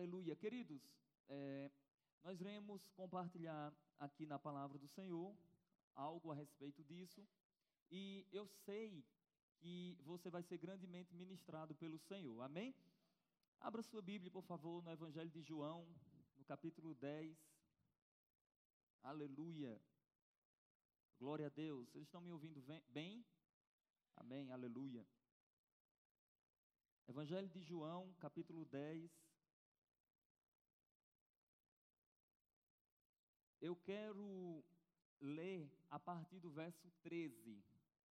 Aleluia. Queridos, é, nós iremos compartilhar aqui na palavra do Senhor algo a respeito disso. E eu sei que você vai ser grandemente ministrado pelo Senhor. Amém? Abra sua Bíblia, por favor, no Evangelho de João, no capítulo 10. Aleluia. Glória a Deus. Vocês estão me ouvindo bem? Amém. Aleluia. Evangelho de João, capítulo 10. Eu quero ler a partir do verso 13.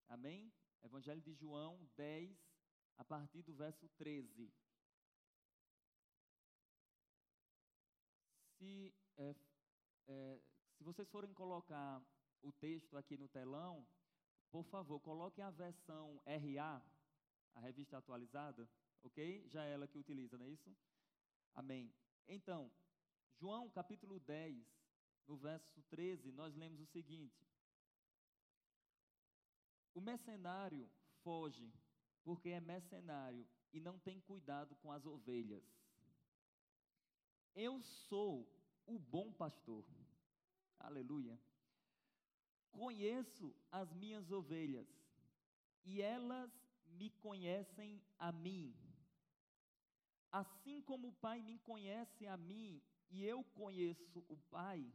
Amém? Evangelho de João 10, a partir do verso 13. Se, é, é, se vocês forem colocar o texto aqui no telão, por favor, coloquem a versão RA, a revista atualizada, ok? Já é ela que utiliza, não é isso? Amém. Então, João capítulo 10, no verso 13, nós lemos o seguinte: O mercenário foge porque é mercenário e não tem cuidado com as ovelhas. Eu sou o bom pastor. Aleluia. Conheço as minhas ovelhas e elas me conhecem a mim. Assim como o Pai me conhece a mim e eu conheço o Pai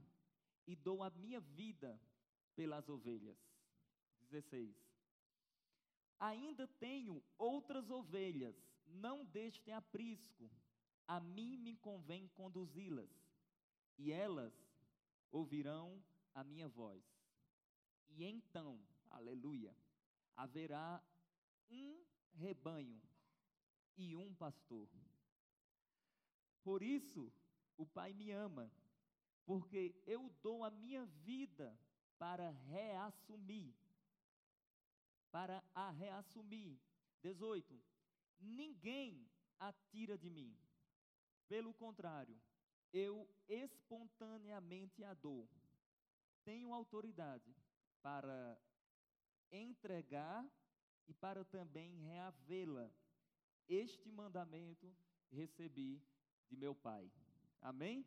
e dou a minha vida pelas ovelhas. 16. Ainda tenho outras ovelhas, não deixem aprisco. A mim me convém conduzi-las, e elas ouvirão a minha voz. E então, aleluia, haverá um rebanho e um pastor. Por isso, o Pai me ama, porque eu dou a minha vida para reassumir. Para a reassumir. 18. Ninguém a tira de mim. Pelo contrário, eu espontaneamente a dou. Tenho autoridade para entregar e para também reavê-la. Este mandamento recebi de meu Pai. Amém?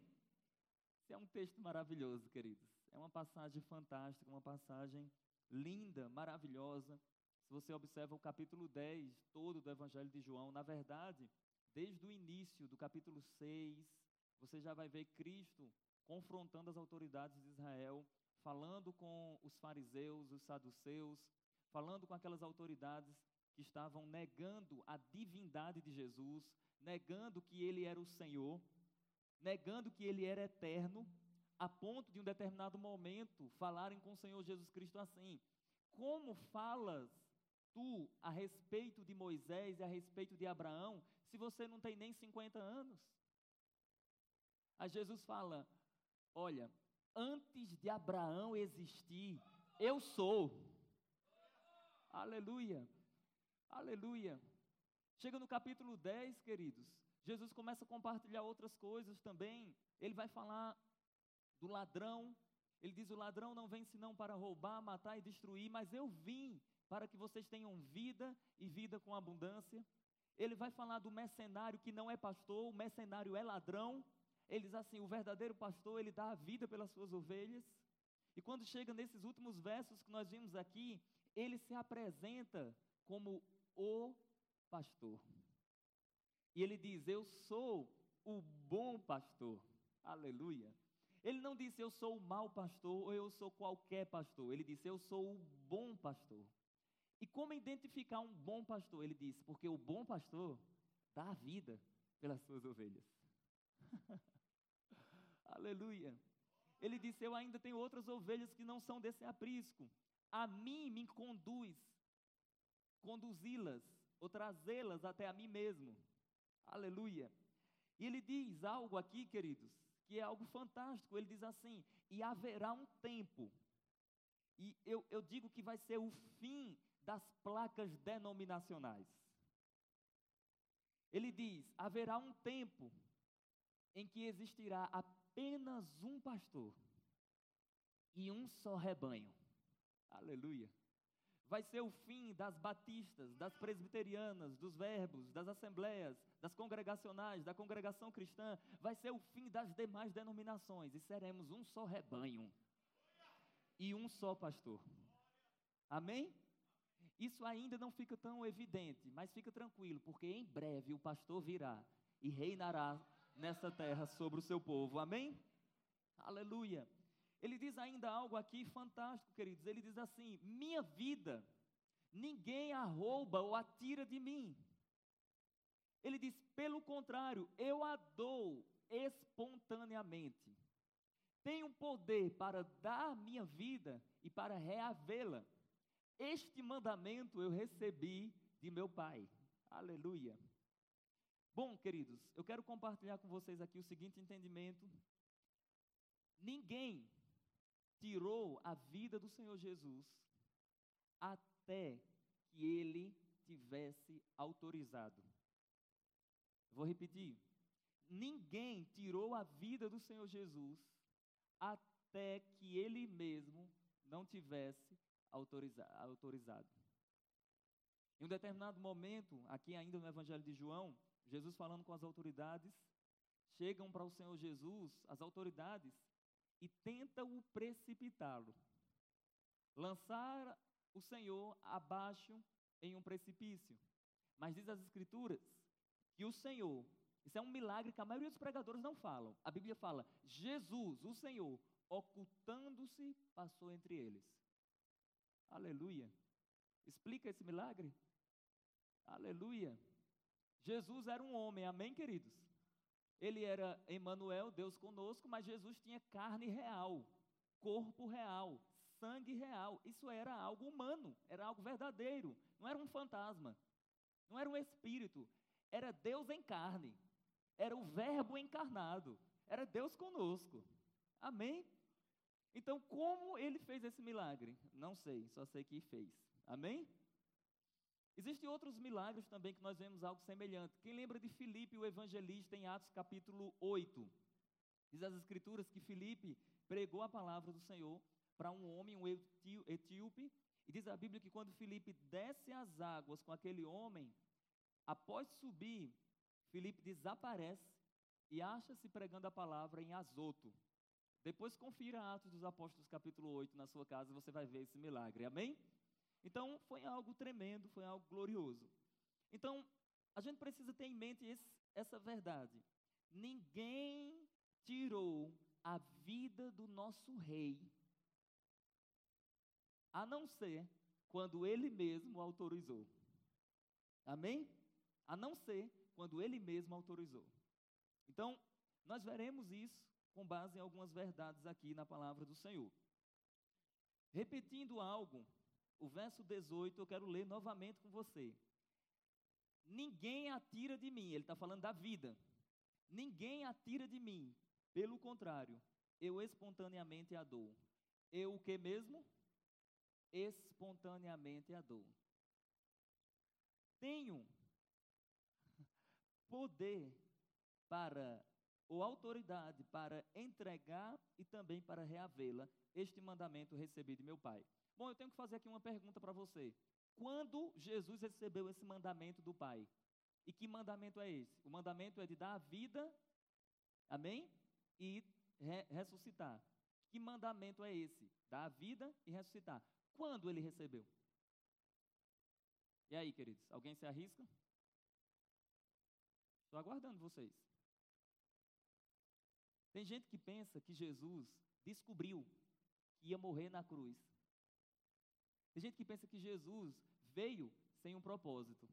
Esse é um texto maravilhoso, queridos. É uma passagem fantástica, uma passagem linda, maravilhosa. Se você observa o capítulo 10 todo do Evangelho de João, na verdade, desde o início do capítulo 6, você já vai ver Cristo confrontando as autoridades de Israel, falando com os fariseus, os saduceus, falando com aquelas autoridades que estavam negando a divindade de Jesus, negando que ele era o Senhor, negando que ele era eterno, a ponto de um determinado momento falarem com o Senhor Jesus Cristo assim: Como falas tu a respeito de Moisés e a respeito de Abraão, se você não tem nem 50 anos? Aí Jesus fala: Olha, antes de Abraão existir, eu sou. Aleluia. Aleluia. Chega no capítulo 10, queridos. Jesus começa a compartilhar outras coisas também. Ele vai falar do ladrão. Ele diz: O ladrão não vem senão para roubar, matar e destruir, mas eu vim para que vocês tenham vida e vida com abundância. Ele vai falar do mercenário que não é pastor, o mercenário é ladrão. Ele diz assim: o verdadeiro pastor, ele dá a vida pelas suas ovelhas. E quando chega nesses últimos versos que nós vimos aqui, ele se apresenta como o pastor. E ele diz: Eu sou o bom pastor. Aleluia. Ele não disse eu sou o mau pastor ou eu sou qualquer pastor. Ele disse eu sou o bom pastor. E como identificar um bom pastor? Ele disse: Porque o bom pastor dá a vida pelas suas ovelhas. Aleluia. Ele disse: Eu ainda tenho outras ovelhas que não são desse aprisco. A mim me conduz, conduzi-las ou trazê-las até a mim mesmo. Aleluia. E ele diz algo aqui, queridos, que é algo fantástico. Ele diz assim: E haverá um tempo. E eu, eu digo que vai ser o fim das placas denominacionais. Ele diz: haverá um tempo em que existirá apenas um pastor e um só rebanho. Aleluia. Vai ser o fim das batistas, das presbiterianas, dos verbos, das assembleias, das congregacionais, da congregação cristã. Vai ser o fim das demais denominações e seremos um só rebanho e um só pastor. Amém? Isso ainda não fica tão evidente, mas fica tranquilo, porque em breve o pastor virá e reinará nessa terra sobre o seu povo. Amém? Aleluia. Ele diz ainda algo aqui fantástico, queridos. Ele diz assim: Minha vida, ninguém a rouba ou a tira de mim. Ele diz: Pelo contrário, eu a dou espontaneamente. Tenho poder para dar minha vida e para reavê-la. Este mandamento eu recebi de meu Pai. Aleluia. Bom, queridos, eu quero compartilhar com vocês aqui o seguinte entendimento. Ninguém tirou a vida do Senhor Jesus até que ele tivesse autorizado. Vou repetir. Ninguém tirou a vida do Senhor Jesus até que ele mesmo não tivesse autoriza autorizado. Em um determinado momento, aqui ainda no Evangelho de João, Jesus falando com as autoridades, chegam para o Senhor Jesus, as autoridades, e tentam o precipitá-lo. Lançar o Senhor abaixo em um precipício. Mas diz as Escrituras que o Senhor, isso é um milagre que a maioria dos pregadores não falam. A Bíblia fala: Jesus, o Senhor, ocultando-se, passou entre eles. Aleluia. Explica esse milagre? Aleluia. Jesus era um homem, amém, queridos? Ele era Emmanuel, Deus conosco, mas Jesus tinha carne real, corpo real, sangue real. Isso era algo humano, era algo verdadeiro, não era um fantasma, não era um espírito, era Deus em carne, era o Verbo encarnado, era Deus conosco. Amém? Então, como ele fez esse milagre? Não sei, só sei que fez. Amém? Existem outros milagres também que nós vemos algo semelhante. Quem lembra de Filipe, o evangelista, em Atos capítulo 8? Diz as escrituras que Filipe pregou a palavra do Senhor para um homem, um etíope, e diz a Bíblia que quando Filipe desce as águas com aquele homem, após subir, Filipe desaparece e acha-se pregando a palavra em Azoto. Depois confira Atos dos Apóstolos capítulo 8 na sua casa, você vai ver esse milagre. Amém? Então, foi algo tremendo, foi algo glorioso. Então, a gente precisa ter em mente esse, essa verdade. Ninguém tirou a vida do nosso rei, a não ser quando ele mesmo autorizou. Amém? A não ser quando ele mesmo autorizou. Então, nós veremos isso com base em algumas verdades aqui na palavra do Senhor. Repetindo algo o verso 18 eu quero ler novamente com você. Ninguém atira de mim, ele está falando da vida. Ninguém atira de mim, pelo contrário, eu espontaneamente a dou. Eu o que mesmo? Espontaneamente a dou. Tenho poder para, ou autoridade para entregar e também para reavê-la, este mandamento recebi de meu Pai. Bom, eu tenho que fazer aqui uma pergunta para você. Quando Jesus recebeu esse mandamento do Pai? E que mandamento é esse? O mandamento é de dar a vida, amém? E re ressuscitar. Que mandamento é esse? Dar a vida e ressuscitar. Quando ele recebeu? E aí, queridos, alguém se arrisca? Estou aguardando vocês. Tem gente que pensa que Jesus descobriu que ia morrer na cruz. Tem gente que pensa que Jesus veio sem um propósito.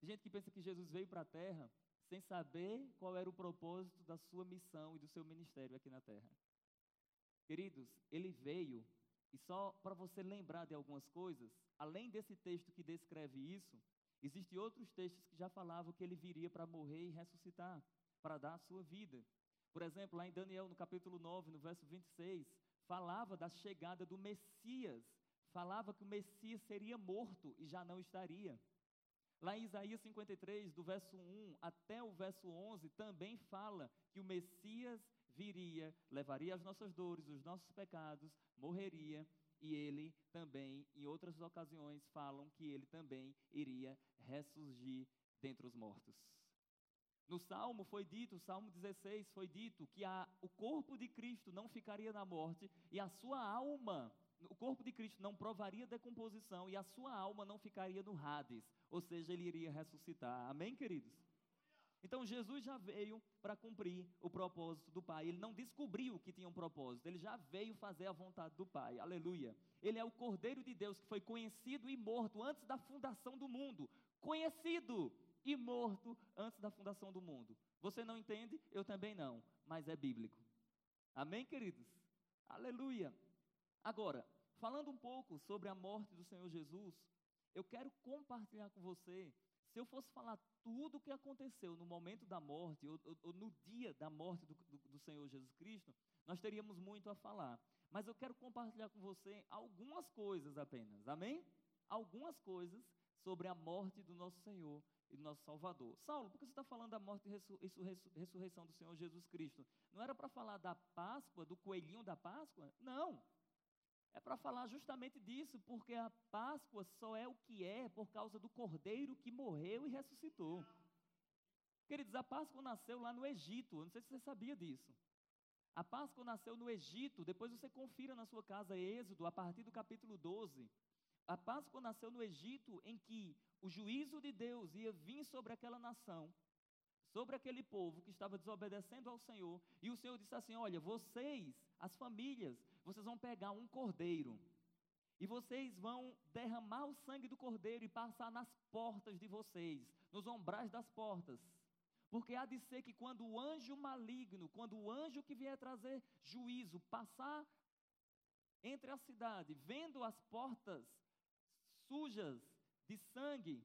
Tem gente que pensa que Jesus veio para a terra sem saber qual era o propósito da sua missão e do seu ministério aqui na terra. Queridos, ele veio, e só para você lembrar de algumas coisas, além desse texto que descreve isso, existem outros textos que já falavam que ele viria para morrer e ressuscitar, para dar a sua vida. Por exemplo, lá em Daniel, no capítulo 9, no verso 26, falava da chegada do Messias falava que o Messias seria morto e já não estaria. Lá em Isaías 53, do verso 1 até o verso 11, também fala que o Messias viria, levaria as nossas dores, os nossos pecados, morreria e ele também, em outras ocasiões, falam que ele também iria ressurgir dentre os mortos. No Salmo foi dito, Salmo 16 foi dito que a, o corpo de Cristo não ficaria na morte e a sua alma, o corpo de Cristo não provaria decomposição e a sua alma não ficaria no Hades, ou seja, ele iria ressuscitar. Amém, queridos? Então Jesus já veio para cumprir o propósito do Pai. Ele não descobriu que tinha um propósito, ele já veio fazer a vontade do Pai. Aleluia. Ele é o Cordeiro de Deus que foi conhecido e morto antes da fundação do mundo. Conhecido e morto antes da fundação do mundo. Você não entende? Eu também não, mas é bíblico. Amém, queridos? Aleluia. Agora, falando um pouco sobre a morte do Senhor Jesus, eu quero compartilhar com você se eu fosse falar tudo o que aconteceu no momento da morte, ou, ou, ou no dia da morte do, do, do, Senhor Jesus Cristo, nós teríamos muito a falar. Mas eu quero compartilhar com você algumas coisas apenas, amém? Algumas coisas sobre a morte do nosso Senhor e do nosso Salvador. Saulo, por que você está falando da morte e ressurreição do Senhor Jesus Cristo? Não era para falar da Páscoa, do coelhinho da Páscoa? Não. É para falar justamente disso, porque a Páscoa só é o que é por causa do cordeiro que morreu e ressuscitou. Queridos, a Páscoa nasceu lá no Egito, eu não sei se você sabia disso. A Páscoa nasceu no Egito, depois você confira na sua casa Êxodo, a partir do capítulo 12. A Páscoa nasceu no Egito, em que o juízo de Deus ia vir sobre aquela nação, sobre aquele povo que estava desobedecendo ao Senhor, e o Senhor disse assim: Olha, vocês, as famílias, vocês vão pegar um cordeiro e vocês vão derramar o sangue do cordeiro e passar nas portas de vocês, nos ombrais das portas. Porque há de ser que quando o anjo maligno, quando o anjo que vier trazer juízo, passar entre a cidade, vendo as portas sujas de sangue,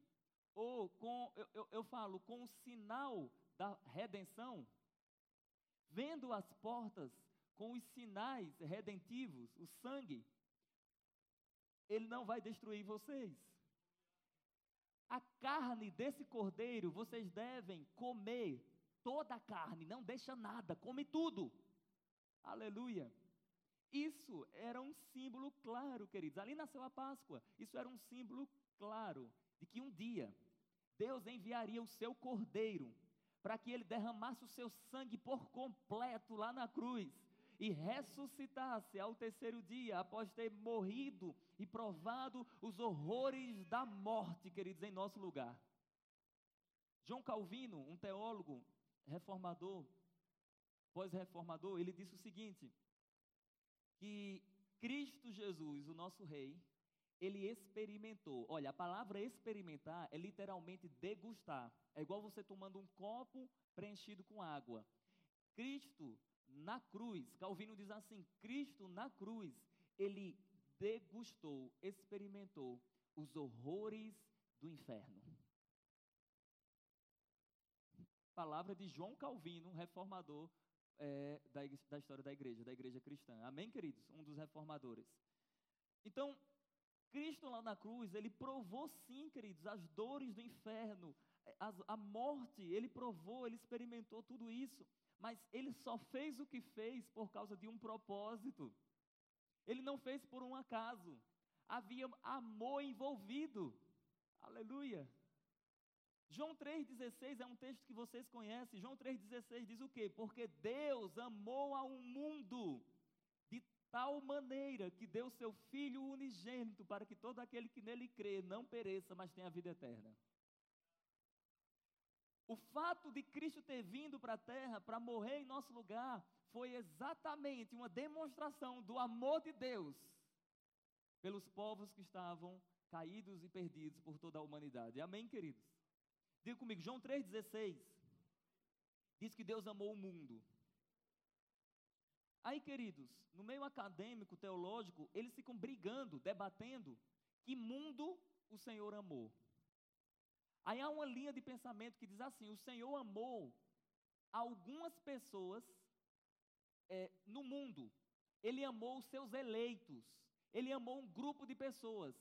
ou com, eu, eu, eu falo, com o sinal da redenção, vendo as portas com os sinais redentivos, o sangue, ele não vai destruir vocês. A carne desse cordeiro, vocês devem comer toda a carne, não deixa nada, come tudo. Aleluia. Isso era um símbolo claro, queridos. Ali nasceu a Páscoa. Isso era um símbolo claro de que um dia Deus enviaria o seu cordeiro para que ele derramasse o seu sangue por completo lá na cruz e ressuscitasse ao terceiro dia, após ter morrido e provado os horrores da morte, queridos, em nosso lugar. João Calvino, um teólogo reformador, pós-reformador, ele disse o seguinte: que Cristo Jesus, o nosso Rei, ele experimentou. Olha, a palavra experimentar é literalmente degustar. É igual você tomando um copo preenchido com água. Cristo na cruz, Calvino diz assim: Cristo na cruz, ele degustou, experimentou os horrores do inferno. Palavra de João Calvino, reformador é, da, da história da igreja, da igreja cristã. Amém, queridos? Um dos reformadores. Então, Cristo lá na cruz, ele provou sim, queridos, as dores do inferno, a, a morte, ele provou, ele experimentou tudo isso mas ele só fez o que fez por causa de um propósito. Ele não fez por um acaso. Havia amor envolvido. Aleluia. João 3,16 é um texto que vocês conhecem. João 3,16 diz o quê? Porque Deus amou ao mundo de tal maneira que deu seu Filho unigênito para que todo aquele que nele crê não pereça, mas tenha vida eterna. O fato de Cristo ter vindo para a terra para morrer em nosso lugar foi exatamente uma demonstração do amor de Deus pelos povos que estavam caídos e perdidos por toda a humanidade. Amém, queridos? Diga comigo, João 3,16 diz que Deus amou o mundo. Aí, queridos, no meio acadêmico, teológico, eles ficam brigando, debatendo que mundo o Senhor amou. Aí há uma linha de pensamento que diz assim: o Senhor amou algumas pessoas é, no mundo, Ele amou os seus eleitos, Ele amou um grupo de pessoas,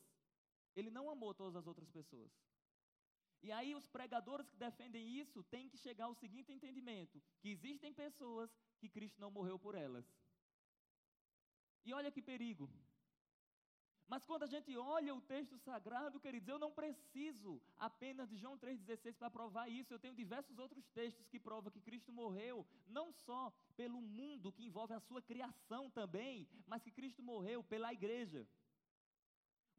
Ele não amou todas as outras pessoas. E aí os pregadores que defendem isso têm que chegar ao seguinte entendimento: que existem pessoas que Cristo não morreu por elas. E olha que perigo. Mas quando a gente olha o texto sagrado, queridos, eu não preciso apenas de João 3,16 para provar isso. Eu tenho diversos outros textos que provam que Cristo morreu, não só pelo mundo que envolve a sua criação também, mas que Cristo morreu pela igreja.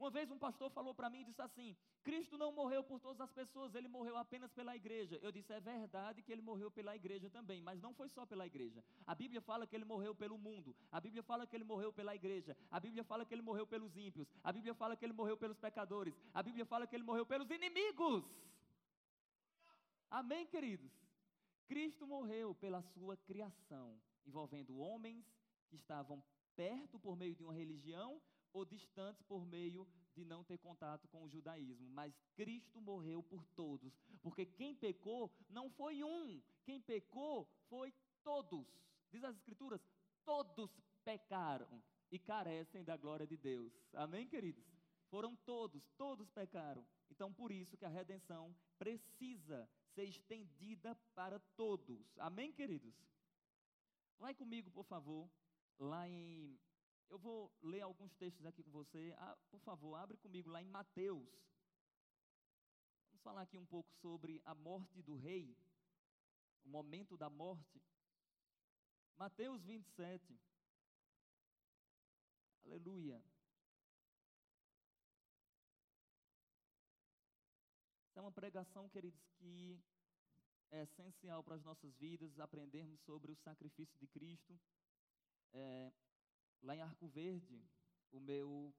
Uma vez um pastor falou para mim e disse assim: Cristo não morreu por todas as pessoas, ele morreu apenas pela igreja. Eu disse: é verdade que ele morreu pela igreja também, mas não foi só pela igreja. A Bíblia fala que ele morreu pelo mundo, a Bíblia fala que ele morreu pela igreja, a Bíblia fala que ele morreu pelos ímpios, a Bíblia fala que ele morreu pelos pecadores, a Bíblia fala que ele morreu pelos inimigos. Amém, queridos? Cristo morreu pela sua criação, envolvendo homens que estavam perto por meio de uma religião ou distantes por meio de não ter contato com o judaísmo, mas Cristo morreu por todos, porque quem pecou não foi um, quem pecou foi todos. Diz as Escrituras: todos pecaram e carecem da glória de Deus. Amém, queridos? Foram todos, todos pecaram. Então, por isso que a redenção precisa ser estendida para todos. Amém, queridos? Vai comigo, por favor, lá em eu vou ler alguns textos aqui com você. Ah, por favor, abre comigo lá em Mateus. Vamos falar aqui um pouco sobre a morte do rei, o momento da morte. Mateus 27. Aleluia. É uma pregação, queridos, que é essencial para as nossas vidas, aprendermos sobre o sacrifício de Cristo. É, Lá em Arco Verde, o meu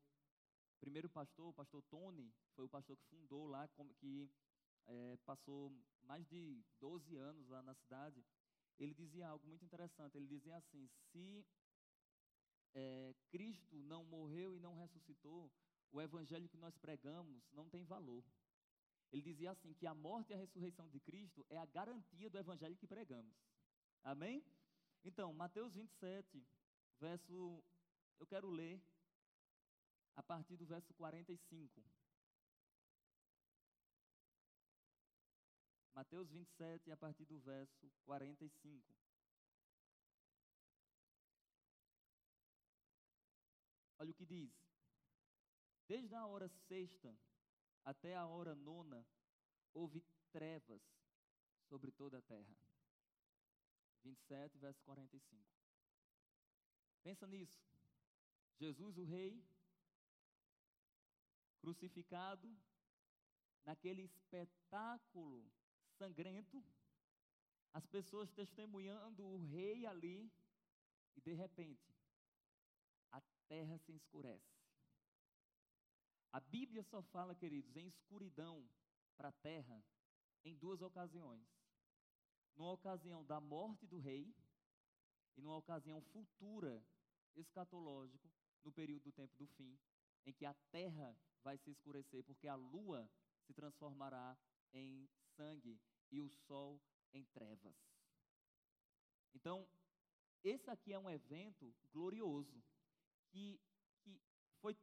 primeiro pastor, o pastor Tony, foi o pastor que fundou lá, que é, passou mais de 12 anos lá na cidade. Ele dizia algo muito interessante. Ele dizia assim: se é, Cristo não morreu e não ressuscitou, o evangelho que nós pregamos não tem valor. Ele dizia assim: que a morte e a ressurreição de Cristo é a garantia do evangelho que pregamos. Amém? Então, Mateus 27, verso eu quero ler a partir do verso 45. Mateus 27, a partir do verso 45. Olha o que diz. Desde a hora sexta até a hora nona, houve trevas sobre toda a terra. 27, verso 45. Pensa nisso. Jesus, o Rei, crucificado, naquele espetáculo sangrento, as pessoas testemunhando o Rei ali, e de repente, a terra se escurece. A Bíblia só fala, queridos, em escuridão para a terra em duas ocasiões. Numa ocasião da morte do rei e numa ocasião futura, escatológico, no período do tempo do fim, em que a terra vai se escurecer, porque a lua se transformará em sangue e o sol em trevas. Então, esse aqui é um evento glorioso que, que foi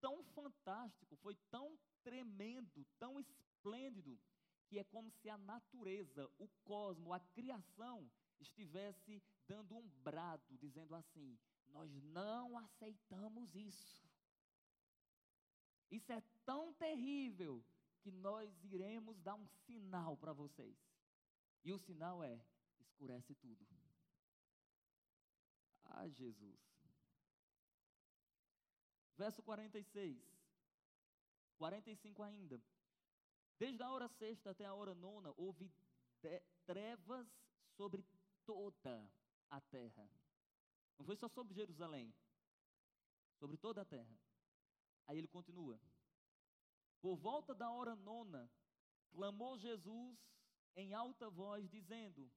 tão fantástico, foi tão tremendo, tão esplêndido, que é como se a natureza, o cosmo, a criação estivesse dando um brado, dizendo assim: nós não aceitamos isso. Isso é tão terrível que nós iremos dar um sinal para vocês. E o sinal é: escurece tudo. Ah, Jesus. Verso 46. 45 ainda. Desde a hora sexta até a hora nona, houve trevas sobre toda a terra. Não foi só sobre Jerusalém, sobre toda a terra. Aí ele continua. Por volta da hora nona, clamou Jesus em alta voz, dizendo: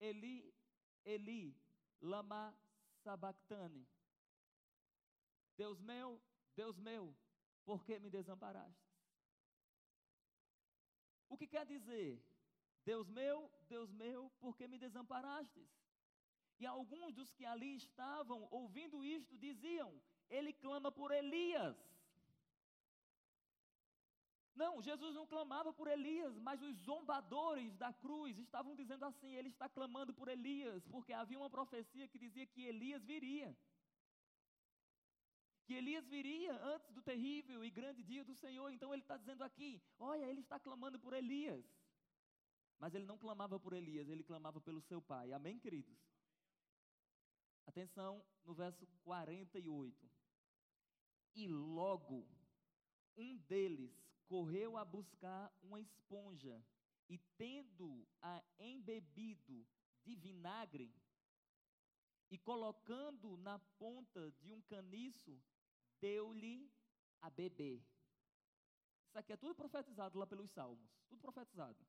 Eli, Eli, lama sabactane. Deus meu, Deus meu, por que me desamparaste? O que quer dizer? Deus meu, Deus meu, por que me desamparastes? E alguns dos que ali estavam ouvindo isto diziam: Ele clama por Elias. Não, Jesus não clamava por Elias, mas os zombadores da cruz estavam dizendo assim: Ele está clamando por Elias, porque havia uma profecia que dizia que Elias viria. que Elias viria antes do terrível e grande dia do Senhor. Então ele está dizendo aqui: olha, ele está clamando por Elias. Mas ele não clamava por Elias, ele clamava pelo seu pai. Amém, queridos? Atenção no verso 48. E logo um deles correu a buscar uma esponja e, tendo-a embebido de vinagre, e colocando na ponta de um caniço, deu-lhe a beber. Isso aqui é tudo profetizado lá pelos Salmos, tudo profetizado.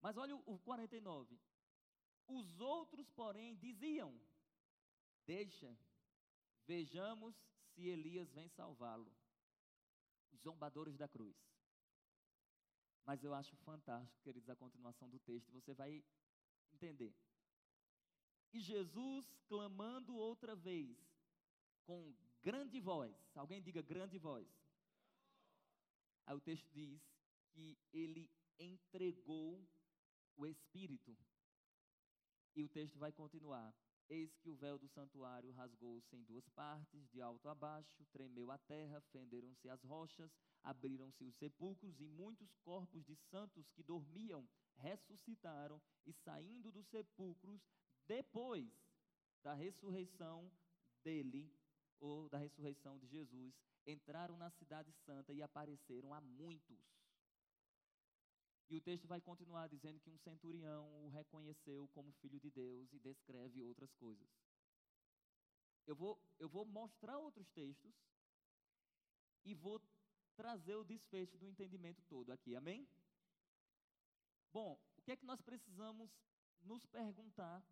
Mas olha o 49. Os outros, porém, diziam: Deixa, vejamos se Elias vem salvá-lo. Os zombadores da cruz. Mas eu acho fantástico, queridos, a continuação do texto, você vai entender. E Jesus, clamando outra vez, com grande voz, alguém diga grande voz. Aí o texto diz que ele entregou o Espírito. E o texto vai continuar. Eis que o véu do santuário rasgou-se em duas partes, de alto a baixo, tremeu a terra, fenderam-se as rochas, abriram-se os sepulcros, e muitos corpos de santos que dormiam ressuscitaram, e saindo dos sepulcros, depois da ressurreição dele, ou da ressurreição de Jesus, entraram na cidade santa e apareceram a muitos. E o texto vai continuar dizendo que um centurião o reconheceu como filho de Deus e descreve outras coisas. Eu vou, eu vou mostrar outros textos e vou trazer o desfecho do entendimento todo aqui, amém? Bom, o que é que nós precisamos nos perguntar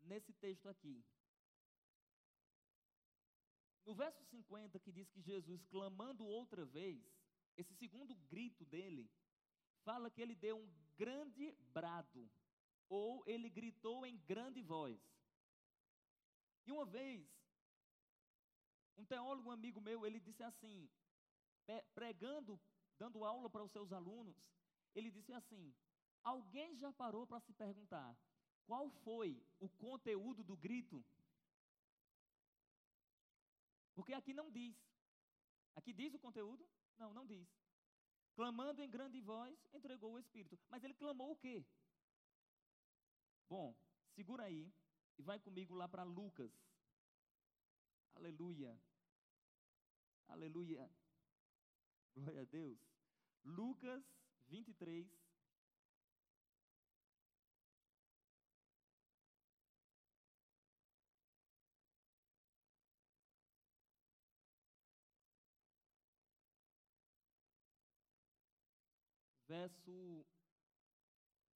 nesse texto aqui? No verso 50, que diz que Jesus, clamando outra vez, esse segundo grito dele, fala que ele deu um grande brado, ou ele gritou em grande voz. E uma vez, um teólogo um amigo meu, ele disse assim, pregando, dando aula para os seus alunos, ele disse assim: Alguém já parou para se perguntar qual foi o conteúdo do grito? Porque aqui não diz. Aqui diz o conteúdo? Não, não diz. Clamando em grande voz, entregou o Espírito. Mas ele clamou o quê? Bom, segura aí e vai comigo lá para Lucas. Aleluia. Aleluia. Glória a Deus. Lucas 23. Verso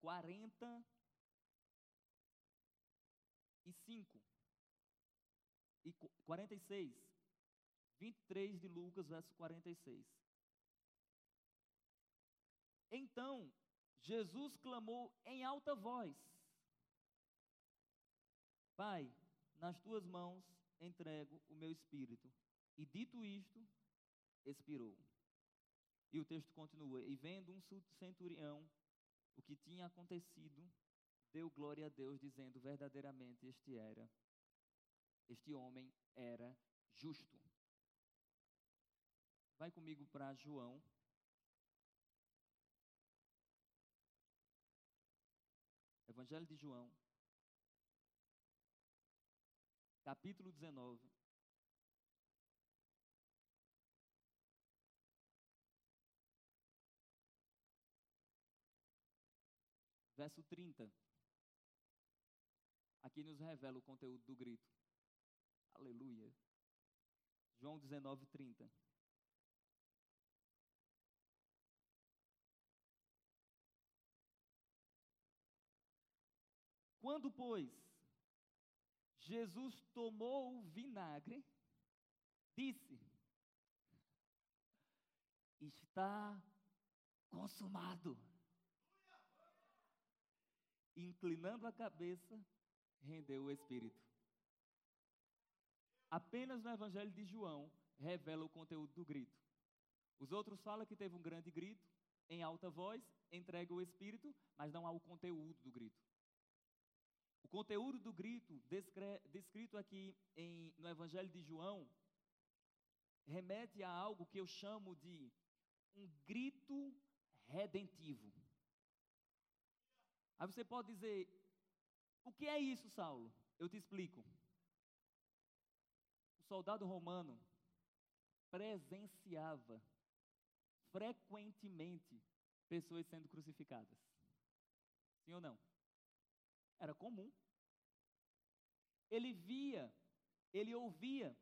45 e 46. 23 de Lucas, verso 46. Então, Jesus clamou em alta voz: Pai, nas tuas mãos entrego o meu espírito. E dito isto, expirou. E o texto continua: E vendo um centurião o que tinha acontecido, deu glória a Deus, dizendo: Verdadeiramente este era, este homem era justo. Vai comigo para João. Evangelho de João, capítulo 19. Verso 30. Aqui nos revela o conteúdo do grito. Aleluia. João 19, 30. Quando, pois, Jesus tomou o vinagre, disse: Está consumado inclinando a cabeça, rendeu o Espírito. Apenas no Evangelho de João revela o conteúdo do grito. Os outros falam que teve um grande grito, em alta voz, entrega o Espírito, mas não há o conteúdo do grito. O conteúdo do grito, descrito aqui em, no Evangelho de João, remete a algo que eu chamo de um grito redentivo. Aí você pode dizer: o que é isso, Saulo? Eu te explico. O soldado romano presenciava frequentemente pessoas sendo crucificadas. Sim ou não? Era comum. Ele via, ele ouvia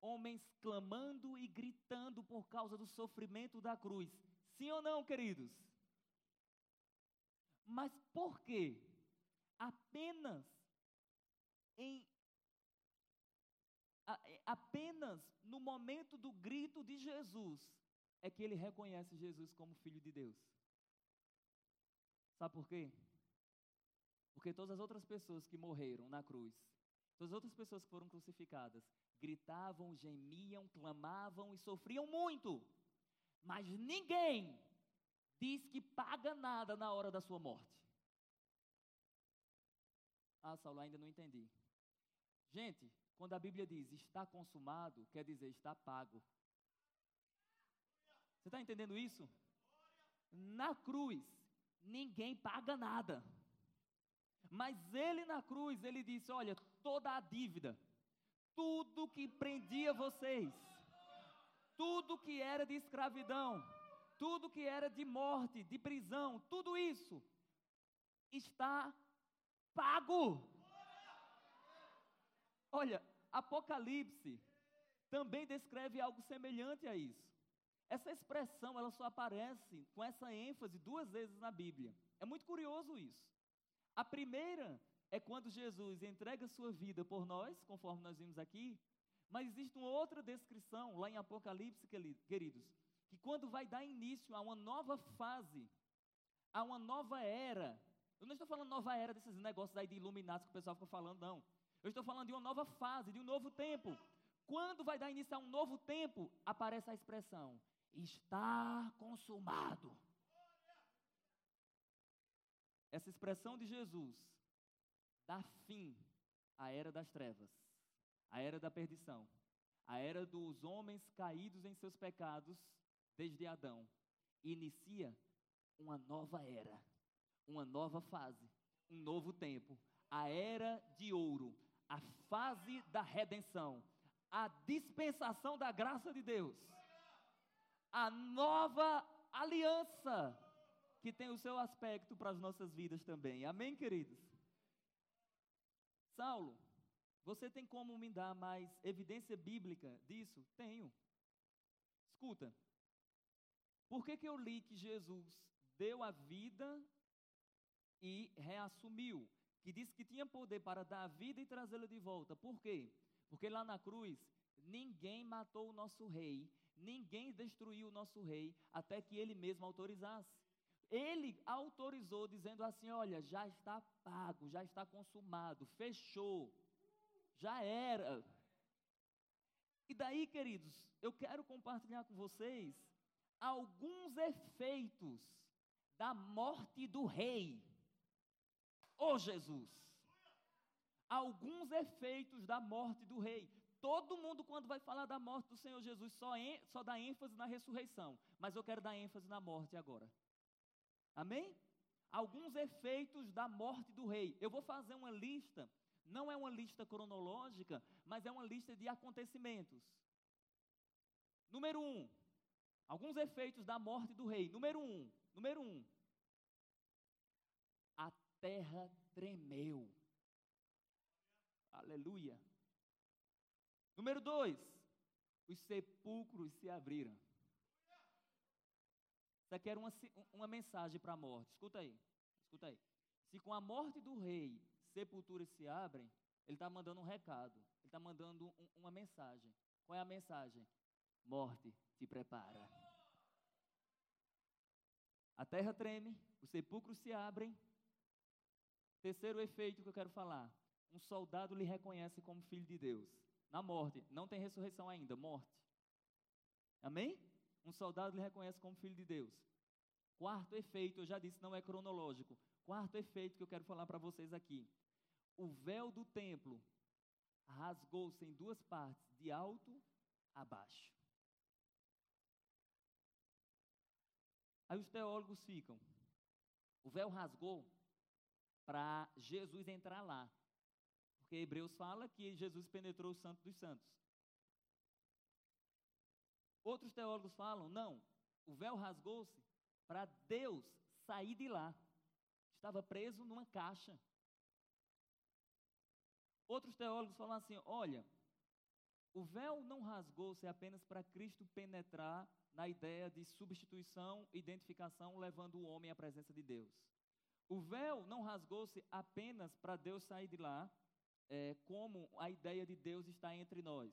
homens clamando e gritando por causa do sofrimento da cruz. Sim ou não, queridos? Mas por quê? Apenas em apenas no momento do grito de Jesus é que ele reconhece Jesus como filho de Deus. Sabe por quê? Porque todas as outras pessoas que morreram na cruz, todas as outras pessoas que foram crucificadas, gritavam, gemiam, clamavam e sofriam muito. Mas ninguém diz que paga nada na hora da sua morte. Ah, Saulo, ainda não entendi. Gente, quando a Bíblia diz está consumado, quer dizer está pago. Você está entendendo isso? Na cruz, ninguém paga nada. Mas ele na cruz, ele disse: Olha, toda a dívida, tudo que prendia vocês, tudo que era de escravidão, tudo que era de morte, de prisão, tudo isso está pago. Olha, Apocalipse também descreve algo semelhante a isso. Essa expressão, ela só aparece com essa ênfase duas vezes na Bíblia. É muito curioso isso. A primeira é quando Jesus entrega sua vida por nós, conforme nós vimos aqui, mas existe uma outra descrição lá em Apocalipse, queridos, que quando vai dar início a uma nova fase, a uma nova era. Eu não estou falando nova era desses negócios aí de iluminados que o pessoal fica falando, não. Eu estou falando de uma nova fase, de um novo tempo. Quando vai dar início a um novo tempo, aparece a expressão: está consumado. Essa expressão de Jesus dá fim à era das trevas, à era da perdição, à era dos homens caídos em seus pecados desde Adão. Inicia uma nova era, uma nova fase, um novo tempo, a era de ouro, a fase da redenção, a dispensação da graça de Deus, a nova aliança que tem o seu aspecto para as nossas vidas também. Amém, queridos? Saulo, você tem como me dar mais evidência bíblica disso? Tenho. Escuta. Por que, que eu li que Jesus deu a vida e reassumiu? que disse que tinha poder para dar a vida e trazê-lo de volta. Por quê? Porque lá na cruz, ninguém matou o nosso rei, ninguém destruiu o nosso rei, até que ele mesmo autorizasse. Ele autorizou, dizendo assim: Olha, já está pago, já está consumado, fechou, já era. E daí, queridos, eu quero compartilhar com vocês alguns efeitos da morte do rei oh Jesus. Alguns efeitos da morte do rei. Todo mundo, quando vai falar da morte do Senhor Jesus, só, só dá ênfase na ressurreição. Mas eu quero dar ênfase na morte agora. Amém? Alguns efeitos da morte do rei. Eu vou fazer uma lista, não é uma lista cronológica, mas é uma lista de acontecimentos. Número um, alguns efeitos da morte do rei. Número um, número um, terra tremeu. Aleluia. Número dois, os sepulcros se abriram. Isso aqui era uma, uma mensagem para a morte. Escuta aí, escuta aí. Se com a morte do rei sepulturas se abrem, ele está mandando um recado. Ele está mandando um, uma mensagem. Qual é a mensagem? Morte, te prepara. A terra treme, os sepulcros se abrem Terceiro efeito que eu quero falar: um soldado lhe reconhece como filho de Deus. Na morte, não tem ressurreição ainda, morte. Amém? Um soldado lhe reconhece como filho de Deus. Quarto efeito, eu já disse, não é cronológico. Quarto efeito que eu quero falar para vocês aqui: o véu do templo rasgou-se em duas partes, de alto a baixo. Aí os teólogos ficam. O véu rasgou para Jesus entrar lá. Porque Hebreus fala que Jesus penetrou o santo dos santos. Outros teólogos falam, não, o véu rasgou-se para Deus sair de lá. Estava preso numa caixa. Outros teólogos falam assim: olha, o véu não rasgou-se apenas para Cristo penetrar na ideia de substituição, identificação, levando o homem à presença de Deus. O véu não rasgou-se apenas para Deus sair de lá, é, como a ideia de Deus está entre nós.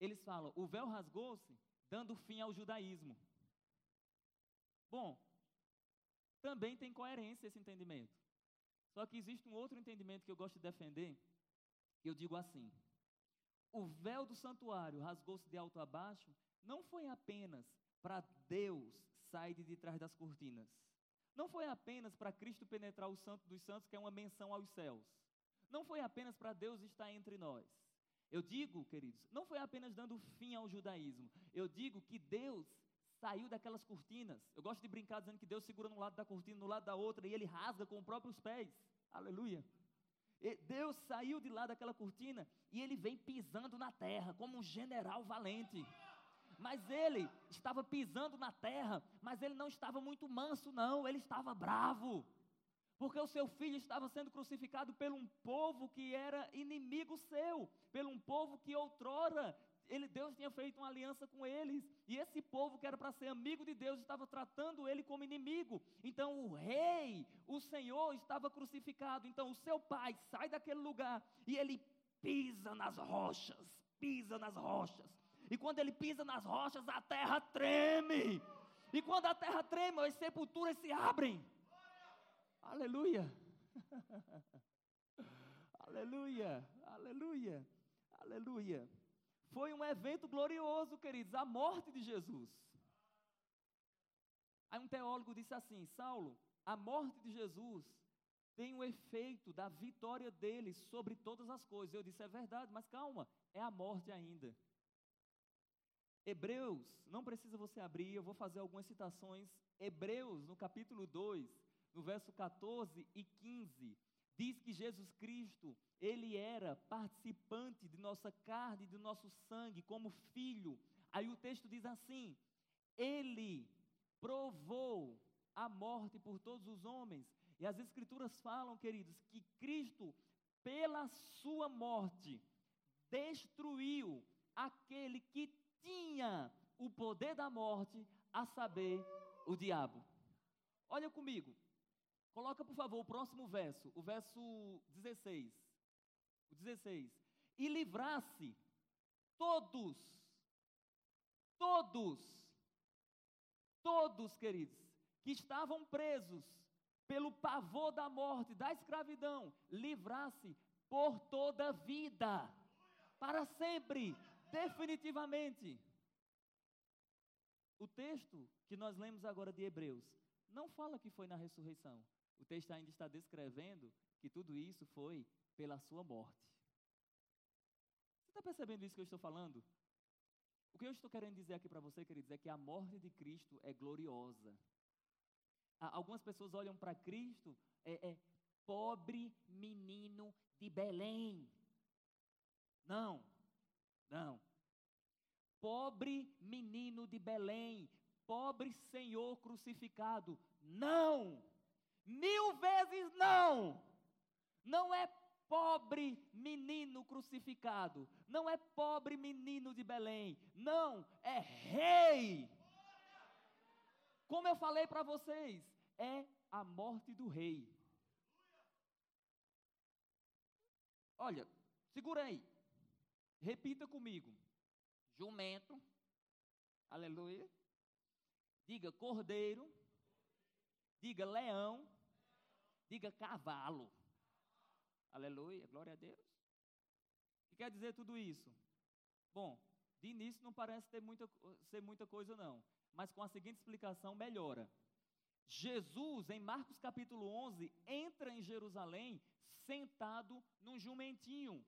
Eles falam: o véu rasgou-se dando fim ao judaísmo. Bom, também tem coerência esse entendimento. Só que existe um outro entendimento que eu gosto de defender, que eu digo assim: o véu do santuário rasgou-se de alto a baixo, não foi apenas para Deus sair de trás das cortinas. Não foi apenas para Cristo penetrar o santo dos santos, que é uma menção aos céus. Não foi apenas para Deus estar entre nós. Eu digo, queridos, não foi apenas dando fim ao judaísmo. Eu digo que Deus saiu daquelas cortinas. Eu gosto de brincar dizendo que Deus segura no lado da cortina, no lado da outra, e ele rasga com os próprios pés. Aleluia. Deus saiu de lá daquela cortina e ele vem pisando na terra como um general valente. Mas ele estava pisando na terra, mas ele não estava muito manso, não, ele estava bravo. Porque o seu filho estava sendo crucificado por um povo que era inimigo seu, por um povo que outrora ele, Deus tinha feito uma aliança com eles, e esse povo que era para ser amigo de Deus estava tratando ele como inimigo. Então o rei, o Senhor, estava crucificado. Então o seu pai sai daquele lugar e ele pisa nas rochas, pisa nas rochas. E quando ele pisa nas rochas, a terra treme. E quando a terra treme, as sepulturas se abrem. Aleluia. aleluia. Aleluia. Aleluia. Foi um evento glorioso, queridos, a morte de Jesus. Aí um teólogo disse assim: Saulo, a morte de Jesus tem o efeito da vitória dele sobre todas as coisas. Eu disse: é verdade, mas calma, é a morte ainda. Hebreus, não precisa você abrir, eu vou fazer algumas citações. Hebreus, no capítulo 2, no verso 14 e 15, diz que Jesus Cristo, ele era participante de nossa carne, de nosso sangue, como filho. Aí o texto diz assim: Ele provou a morte por todos os homens. E as Escrituras falam, queridos, que Cristo, pela sua morte, destruiu aquele que tinha o poder da morte, a saber, o diabo. Olha comigo, Coloca, por favor, o próximo verso, o verso 16. O 16. E livrasse todos, todos, todos, queridos, que estavam presos pelo pavor da morte, da escravidão, livrasse por toda a vida, para sempre, definitivamente. O texto que nós lemos agora de Hebreus não fala que foi na ressurreição. O texto ainda está descrevendo que tudo isso foi pela sua morte. Você está percebendo isso que eu estou falando? O que eu estou querendo dizer aqui para você, queridos, é que a morte de Cristo é gloriosa. Algumas pessoas olham para Cristo, é, é pobre menino de Belém. Não, não. Pobre menino de Belém, pobre Senhor crucificado. Não! Mil vezes não. Não é pobre menino crucificado. Não é pobre menino de Belém. Não, é rei. Como eu falei para vocês, é a morte do rei. Olha, segura aí. Repita comigo. Jumento. Aleluia. Diga cordeiro. Diga leão. Diga cavalo. Aleluia, glória a Deus. O que quer dizer tudo isso? Bom, de início não parece ter muita, ser muita coisa, não. Mas com a seguinte explicação, melhora. Jesus, em Marcos capítulo 11, entra em Jerusalém sentado num jumentinho.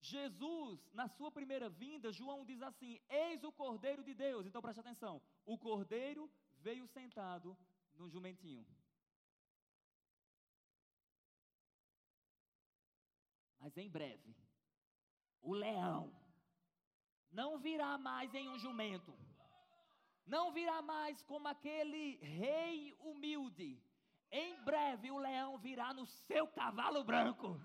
Jesus, na sua primeira vinda, João diz assim: Eis o Cordeiro de Deus. Então preste atenção: o Cordeiro veio sentado no jumentinho. Mas em breve, o leão não virá mais em um jumento, não virá mais como aquele rei humilde. Em breve, o leão virá no seu cavalo branco.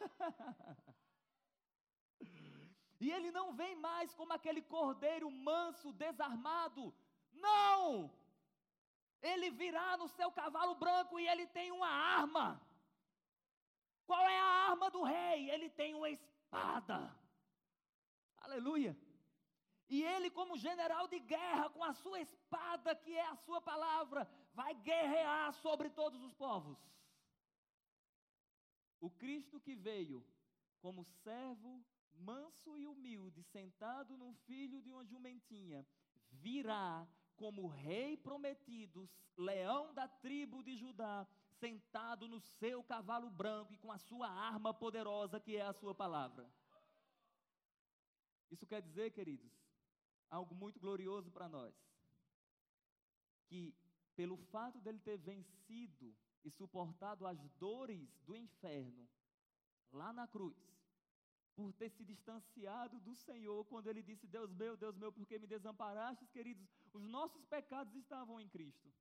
e ele não vem mais como aquele cordeiro manso, desarmado. Não! Ele virá no seu cavalo branco e ele tem uma arma. Qual é a arma do rei? Ele tem uma espada. Aleluia. E ele, como general de guerra, com a sua espada, que é a sua palavra, vai guerrear sobre todos os povos. O Cristo que veio como servo manso e humilde, sentado no filho de uma jumentinha, virá como rei prometido, leão da tribo de Judá, sentado no seu cavalo branco e com a sua arma poderosa, que é a sua palavra. Isso quer dizer, queridos, algo muito glorioso para nós. Que pelo fato dele ter vencido e suportado as dores do inferno lá na cruz, por ter se distanciado do Senhor, quando ele disse: Deus meu, Deus meu, por que me desamparastes, queridos? Os nossos pecados estavam em Cristo.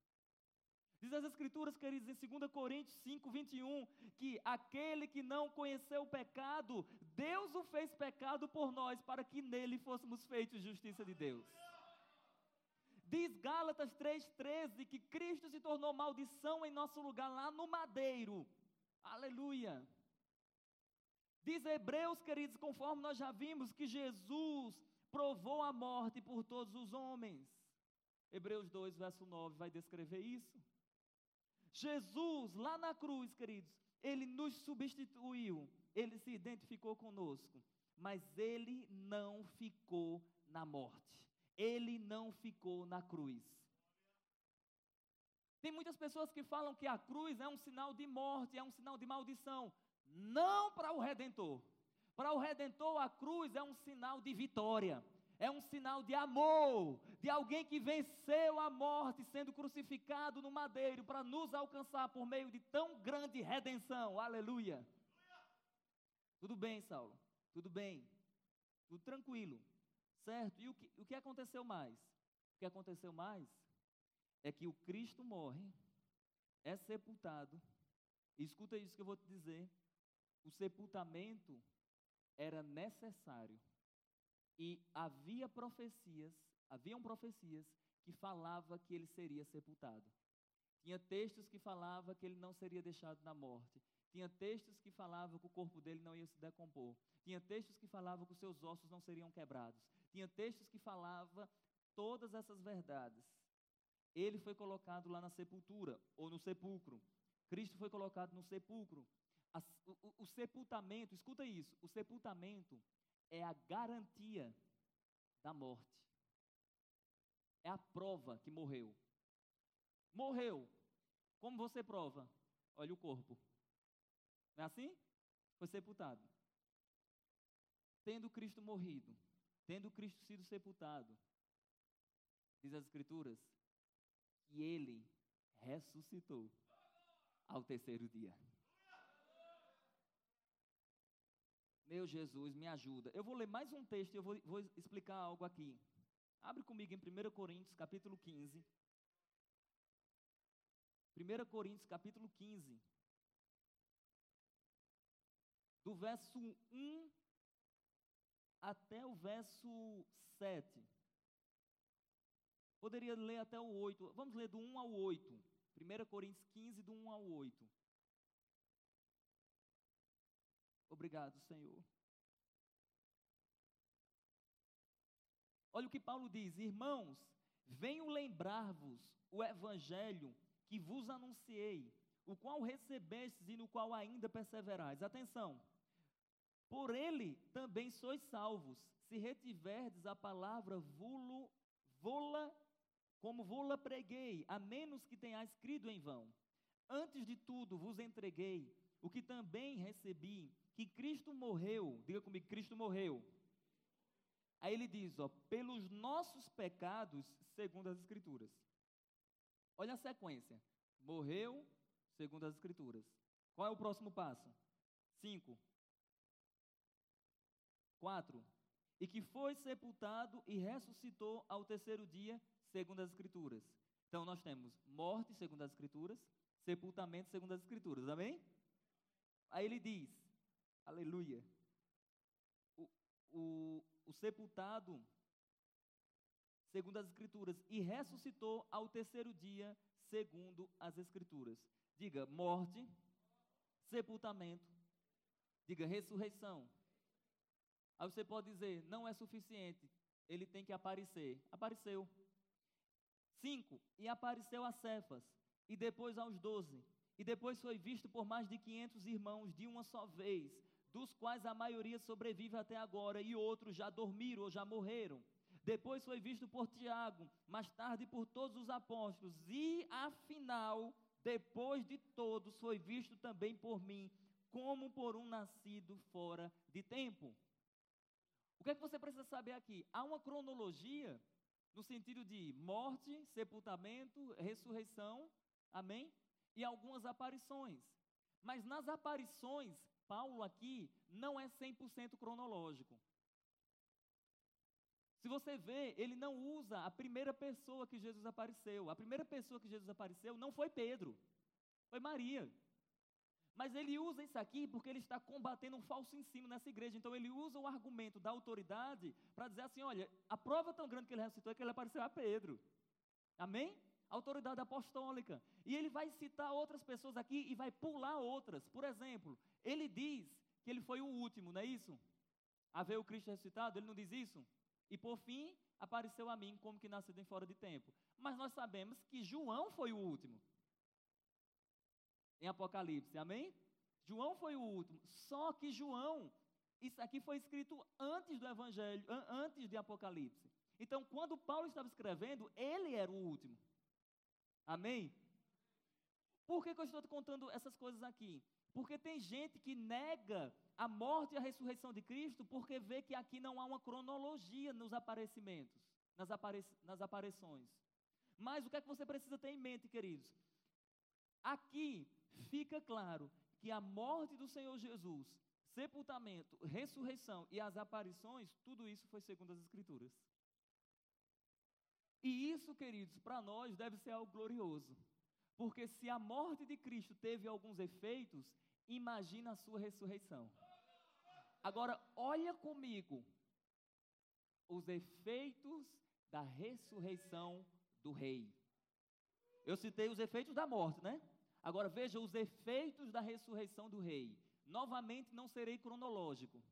Diz as Escrituras, queridos, em 2 Coríntios 5, 21, que aquele que não conheceu o pecado, Deus o fez pecado por nós, para que nele fôssemos feitos justiça de Deus. Diz Gálatas 3,13 que Cristo se tornou maldição em nosso lugar lá no madeiro. Aleluia. Diz Hebreus, queridos, conforme nós já vimos, que Jesus provou a morte por todos os homens. Hebreus 2, verso 9, vai descrever isso. Jesus, lá na cruz, queridos, ele nos substituiu, ele se identificou conosco, mas ele não ficou na morte ele não ficou na cruz. Tem muitas pessoas que falam que a cruz é um sinal de morte, é um sinal de maldição. Não para o redentor. Para o redentor, a cruz é um sinal de vitória, é um sinal de amor, de alguém que venceu a morte sendo crucificado no madeiro para nos alcançar por meio de tão grande redenção. Aleluia. Tudo bem, Saulo? Tudo bem? Tudo tranquilo. Certo? E o que, o que aconteceu mais? O que aconteceu mais é que o Cristo morre, é sepultado, e escuta isso que eu vou te dizer: o sepultamento era necessário. E havia profecias, haviam profecias que falava que ele seria sepultado. Tinha textos que falava que ele não seria deixado na morte. Tinha textos que falavam que o corpo dele não ia se decompor. Tinha textos que falavam que os seus ossos não seriam quebrados. Tinha textos que falavam todas essas verdades. Ele foi colocado lá na sepultura, ou no sepulcro. Cristo foi colocado no sepulcro. o, o, o sepultamento, escuta isso: o sepultamento é a garantia da morte. É a prova que morreu. Morreu. Como você prova? Olha o corpo. Não é assim? Foi sepultado. Tendo Cristo morrido, tendo Cristo sido sepultado, diz as Escrituras, que ele ressuscitou ao terceiro dia. Meu Jesus, me ajuda. Eu vou ler mais um texto e eu vou, vou explicar algo aqui. Abre comigo em 1 Coríntios, capítulo 15. 1 Coríntios, capítulo 15. Do verso 1 até o verso 7. Poderia ler até o 8. Vamos ler do 1 ao 8. 1 Coríntios 15, do 1 ao 8. Obrigado, Senhor. Olha o que Paulo diz: Irmãos, venho lembrar-vos o evangelho que vos anunciei, o qual recebestes e no qual ainda perseverais. Atenção. Por ele também sois salvos, se retiverdes a palavra vulo, vola, como vola preguei, a menos que tenhais crido em vão. Antes de tudo vos entreguei o que também recebi, que Cristo morreu, diga comigo, Cristo morreu. Aí ele diz, ó, pelos nossos pecados, segundo as Escrituras. Olha a sequência. Morreu, segundo as Escrituras. Qual é o próximo passo? Cinco. Quatro. E que foi sepultado e ressuscitou ao terceiro dia, segundo as Escrituras. Então nós temos morte, segundo as Escrituras, sepultamento, segundo as Escrituras. Amém? Aí ele diz, aleluia. O, o, o sepultado, segundo as Escrituras, e ressuscitou ao terceiro dia, segundo as Escrituras. Diga morte, sepultamento, diga ressurreição. Aí você pode dizer, não é suficiente, ele tem que aparecer. Apareceu. Cinco, e apareceu a Cefas, e depois aos doze. E depois foi visto por mais de quinhentos irmãos de uma só vez, dos quais a maioria sobrevive até agora, e outros já dormiram ou já morreram. Depois foi visto por Tiago, mais tarde por todos os apóstolos, e afinal, depois de todos, foi visto também por mim, como por um nascido fora de tempo. O que é que você precisa saber aqui? Há uma cronologia no sentido de morte, sepultamento, ressurreição, amém? E algumas aparições. Mas nas aparições, Paulo aqui não é 100% cronológico. Se você vê, ele não usa a primeira pessoa que Jesus apareceu. A primeira pessoa que Jesus apareceu não foi Pedro, foi Maria. Mas ele usa isso aqui porque ele está combatendo um falso ensino nessa igreja. Então ele usa o argumento da autoridade para dizer assim: olha, a prova tão grande que ele ressuscitou é que ele apareceu a Pedro. Amém? Autoridade apostólica. E ele vai citar outras pessoas aqui e vai pular outras. Por exemplo, ele diz que ele foi o último, não é isso? A ver o Cristo ressuscitado, ele não diz isso? E por fim, apareceu a mim como que nascido em fora de tempo. Mas nós sabemos que João foi o último em Apocalipse, amém? João foi o último. Só que João, isso aqui foi escrito antes do Evangelho, antes de Apocalipse. Então, quando Paulo estava escrevendo, ele era o último. Amém? Por que, que eu estou te contando essas coisas aqui? Porque tem gente que nega a morte e a ressurreição de Cristo porque vê que aqui não há uma cronologia nos aparecimentos, nas, apare nas aparições. Mas o que é que você precisa ter em mente, queridos? Aqui fica claro que a morte do Senhor Jesus, sepultamento, ressurreição e as aparições, tudo isso foi segundo as Escrituras. E isso, queridos, para nós deve ser algo glorioso. Porque se a morte de Cristo teve alguns efeitos, imagina a sua ressurreição. Agora, olha comigo os efeitos da ressurreição do rei. Eu citei os efeitos da morte, né? Agora veja os efeitos da ressurreição do rei. Novamente não serei cronológico.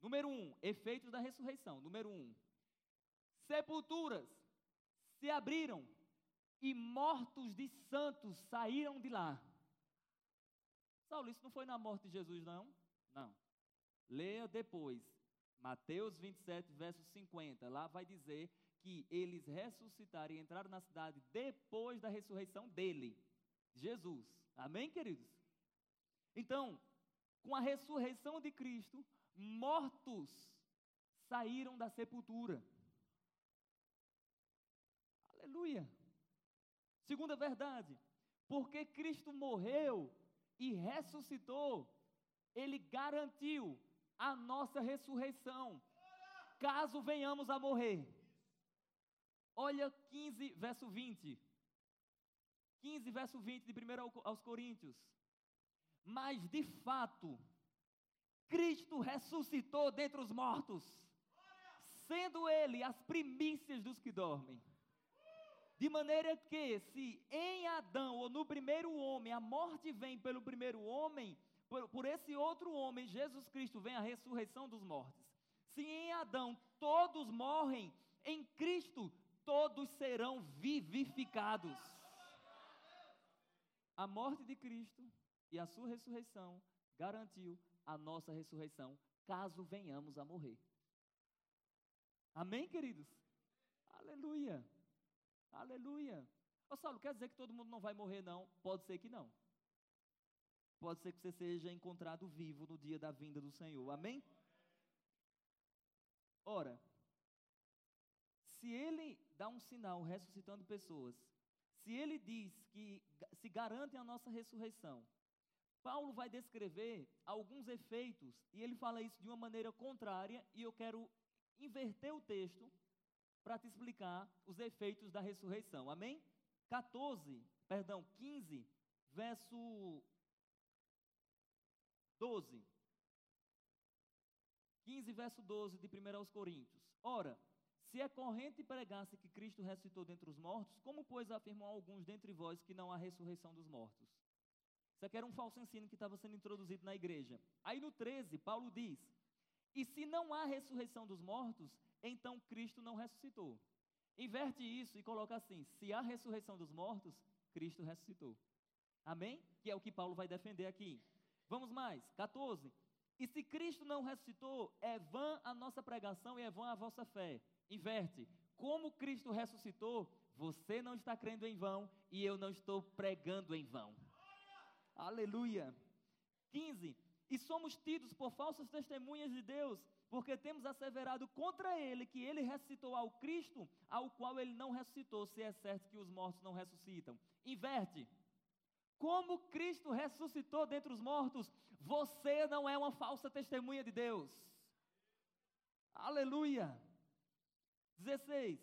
Número um, efeitos da ressurreição. Número um, sepulturas se abriram e mortos de santos saíram de lá. Saulo, isso não foi na morte de Jesus, não? Não. Leia depois, Mateus 27, verso 50. Lá vai dizer que eles ressuscitaram e entraram na cidade depois da ressurreição dele. Jesus. Amém, queridos? Então, com a ressurreição de Cristo, mortos saíram da sepultura. Aleluia. Segunda verdade, porque Cristo morreu e ressuscitou, ele garantiu a nossa ressurreição, caso venhamos a morrer. Olha 15, verso 20. 15, verso 20 de 1 aos Coríntios. Mas de fato, Cristo ressuscitou dentre os mortos, sendo Ele as primícias dos que dormem. De maneira que, se em Adão ou no primeiro homem a morte vem pelo primeiro homem, por, por esse outro homem, Jesus Cristo, vem a ressurreição dos mortos. Se em Adão todos morrem, em Cristo todos serão vivificados. A morte de Cristo e a sua ressurreição garantiu a nossa ressurreição, caso venhamos a morrer. Amém, queridos? Aleluia. Aleluia. Ô Saulo, quer dizer que todo mundo não vai morrer, não? Pode ser que não. pode ser que você seja encontrado vivo no dia da vinda do Senhor. Amém? Ora, se ele dá um sinal ressuscitando pessoas, se ele diz que se garante a nossa ressurreição, Paulo vai descrever alguns efeitos e ele fala isso de uma maneira contrária e eu quero inverter o texto para te explicar os efeitos da ressurreição. Amém? 14, perdão, 15, verso 12. 15, verso 12 de 1 aos Coríntios. Ora, se é corrente pregasse que Cristo ressuscitou dentre os mortos, como, pois, afirmam alguns dentre vós que não há ressurreição dos mortos? Isso aqui era um falso ensino que estava sendo introduzido na igreja. Aí no 13, Paulo diz: E se não há ressurreição dos mortos, então Cristo não ressuscitou. Inverte isso e coloca assim: se há ressurreição dos mortos, Cristo ressuscitou. Amém? Que é o que Paulo vai defender aqui. Vamos mais, 14. E se Cristo não ressuscitou, é vã a nossa pregação e é vã a vossa fé. Inverte. Como Cristo ressuscitou, você não está crendo em vão e eu não estou pregando em vão. Aleluia. 15. E somos tidos por falsas testemunhas de Deus, porque temos asseverado contra ele que ele ressuscitou ao Cristo, ao qual ele não ressuscitou, se é certo que os mortos não ressuscitam. Inverte. Como Cristo ressuscitou dentre os mortos, você não é uma falsa testemunha de Deus. Aleluia. 16.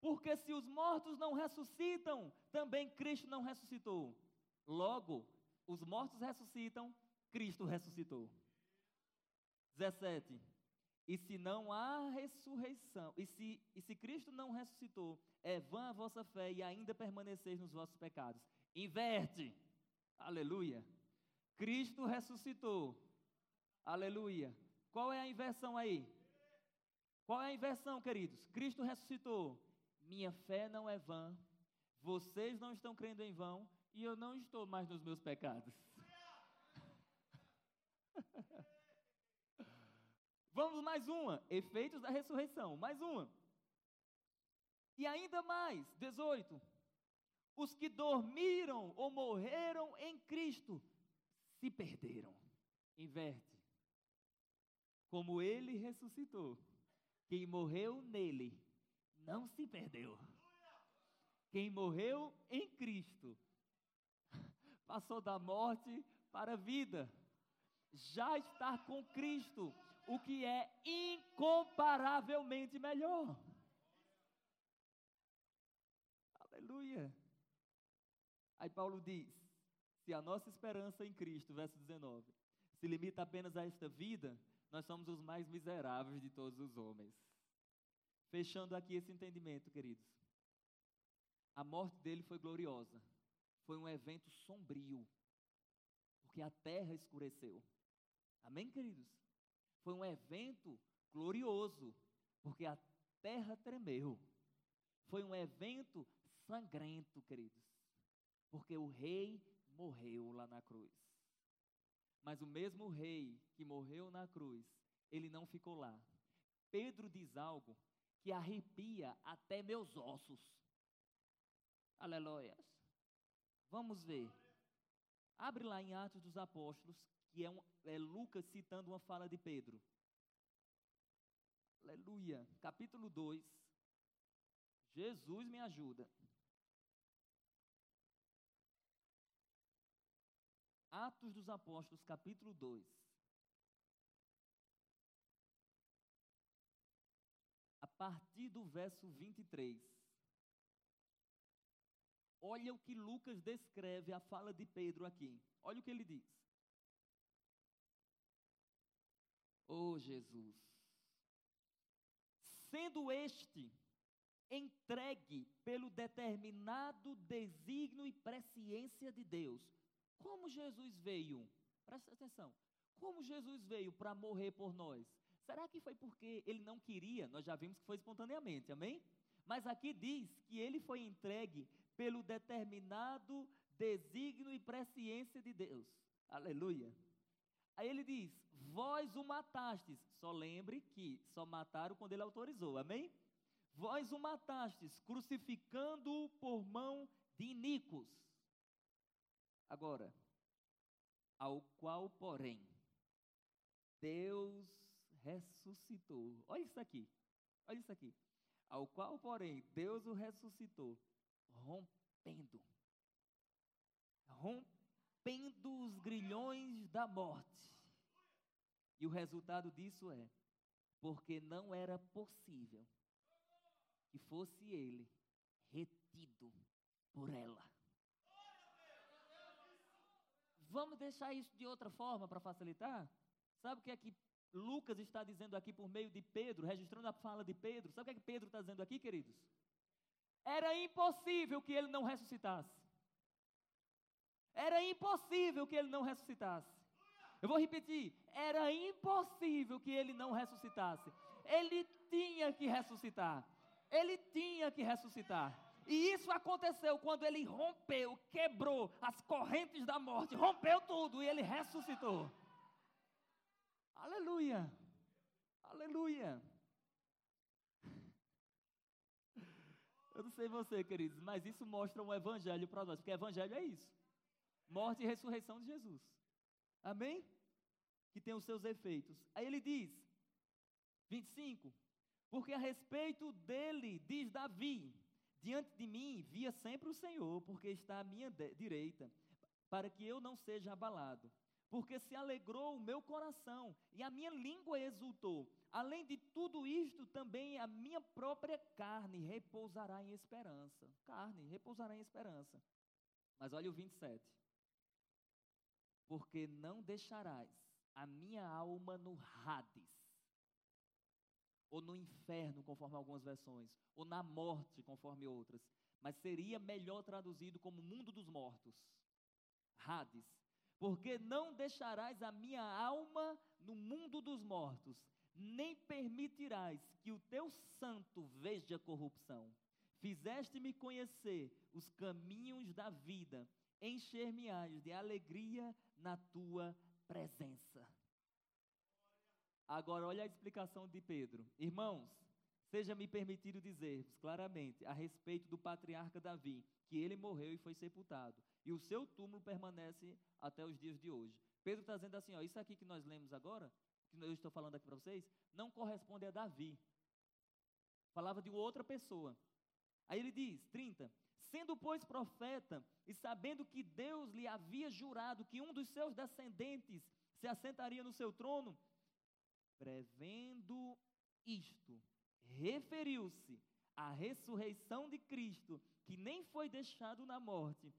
Porque se os mortos não ressuscitam, também Cristo não ressuscitou. Logo, os mortos ressuscitam, Cristo ressuscitou. 17. E se não há ressurreição, e se, e se Cristo não ressuscitou, é vã a vossa fé e ainda permaneceis nos vossos pecados. Inverte. Aleluia. Cristo ressuscitou. Aleluia. Qual é a inversão aí? Qual é a inversão, queridos? Cristo ressuscitou. Minha fé não é vã. Vocês não estão crendo em vão e eu não estou mais nos meus pecados. Vamos mais uma. Efeitos da ressurreição. Mais uma. E ainda mais, 18. Os que dormiram ou morreram em Cristo se perderam. Inverte. Como ele ressuscitou, quem morreu nele não se perdeu. Quem morreu em Cristo passou da morte para a vida. Já está com Cristo, o que é incomparavelmente melhor. Aleluia. Aí Paulo diz: se a nossa esperança em Cristo, verso 19, se limita apenas a esta vida, nós somos os mais miseráveis de todos os homens. Fechando aqui esse entendimento, queridos. A morte dele foi gloriosa. Foi um evento sombrio. Porque a terra escureceu. Amém, queridos? Foi um evento glorioso. Porque a terra tremeu. Foi um evento sangrento, queridos. Porque o rei morreu lá na cruz. Mas o mesmo rei que morreu na cruz, ele não ficou lá. Pedro diz algo que arrepia até meus ossos. Aleluia. Vamos ver. Abre lá em Atos dos Apóstolos, que é, um, é Lucas citando uma fala de Pedro. Aleluia. Capítulo 2. Jesus me ajuda. Atos dos Apóstolos, capítulo 2. A partir do verso 23. Olha o que Lucas descreve a fala de Pedro aqui. Olha o que ele diz. Oh Jesus, sendo este entregue pelo determinado desígnio e presciência de Deus, como Jesus veio? Presta atenção. Como Jesus veio para morrer por nós? Será que foi porque ele não queria? Nós já vimos que foi espontaneamente, amém? Mas aqui diz que ele foi entregue pelo determinado desígnio e presciência de Deus. Aleluia. Aí ele diz: Vós o matastes. Só lembre que só mataram quando ele autorizou, amém? Vós o matastes, crucificando-o por mão de iníquos. Agora, ao qual, porém, Deus ressuscitou. Olha isso aqui. Olha isso aqui. Ao qual, porém, Deus o ressuscitou, rompendo. Rompendo os grilhões da morte. E o resultado disso é: porque não era possível que fosse ele retido por ela. Vamos deixar isso de outra forma para facilitar? Sabe o que é que Lucas está dizendo aqui por meio de Pedro, registrando a fala de Pedro. Sabe o que, é que Pedro está dizendo aqui, queridos? Era impossível que ele não ressuscitasse. Era impossível que ele não ressuscitasse. Eu vou repetir: era impossível que ele não ressuscitasse. Ele tinha que ressuscitar. Ele tinha que ressuscitar. E isso aconteceu quando ele rompeu, quebrou as correntes da morte, rompeu tudo e ele ressuscitou. Aleluia! Aleluia! Eu não sei você, queridos, mas isso mostra um evangelho para nós, porque evangelho é isso: morte e ressurreição de Jesus. Amém? Que tem os seus efeitos. Aí ele diz, 25: Porque a respeito dele, diz Davi, diante de mim via sempre o Senhor, porque está à minha direita, para que eu não seja abalado porque se alegrou o meu coração e a minha língua exultou. Além de tudo isto, também a minha própria carne repousará em esperança. Carne repousará em esperança. Mas olha o 27. Porque não deixarás a minha alma no Hades, ou no inferno, conforme algumas versões, ou na morte, conforme outras, mas seria melhor traduzido como mundo dos mortos. Hades porque não deixarás a minha alma no mundo dos mortos, nem permitirás que o teu santo veja corrupção. Fizeste-me conhecer os caminhos da vida, encher-me-ás de alegria na tua presença. Agora, olha a explicação de Pedro. Irmãos, seja-me permitido dizer-vos claramente a respeito do patriarca Davi, que ele morreu e foi sepultado e o seu túmulo permanece até os dias de hoje. Pedro está dizendo assim: ó, isso aqui que nós lemos agora, que eu estou falando aqui para vocês, não corresponde a Davi. Falava de outra pessoa. Aí ele diz: 30. Sendo, pois, profeta, e sabendo que Deus lhe havia jurado que um dos seus descendentes se assentaria no seu trono, prevendo isto, referiu-se à ressurreição de Cristo, que nem foi deixado na morte,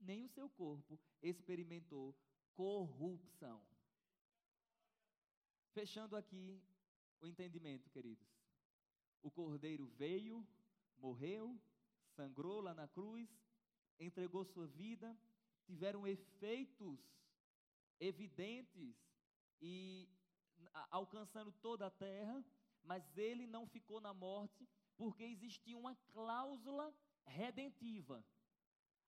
nem o seu corpo experimentou corrupção. Fechando aqui o entendimento, queridos. O cordeiro veio, morreu, sangrou lá na cruz, entregou sua vida, tiveram efeitos evidentes e alcançando toda a terra, mas ele não ficou na morte porque existia uma cláusula redentiva.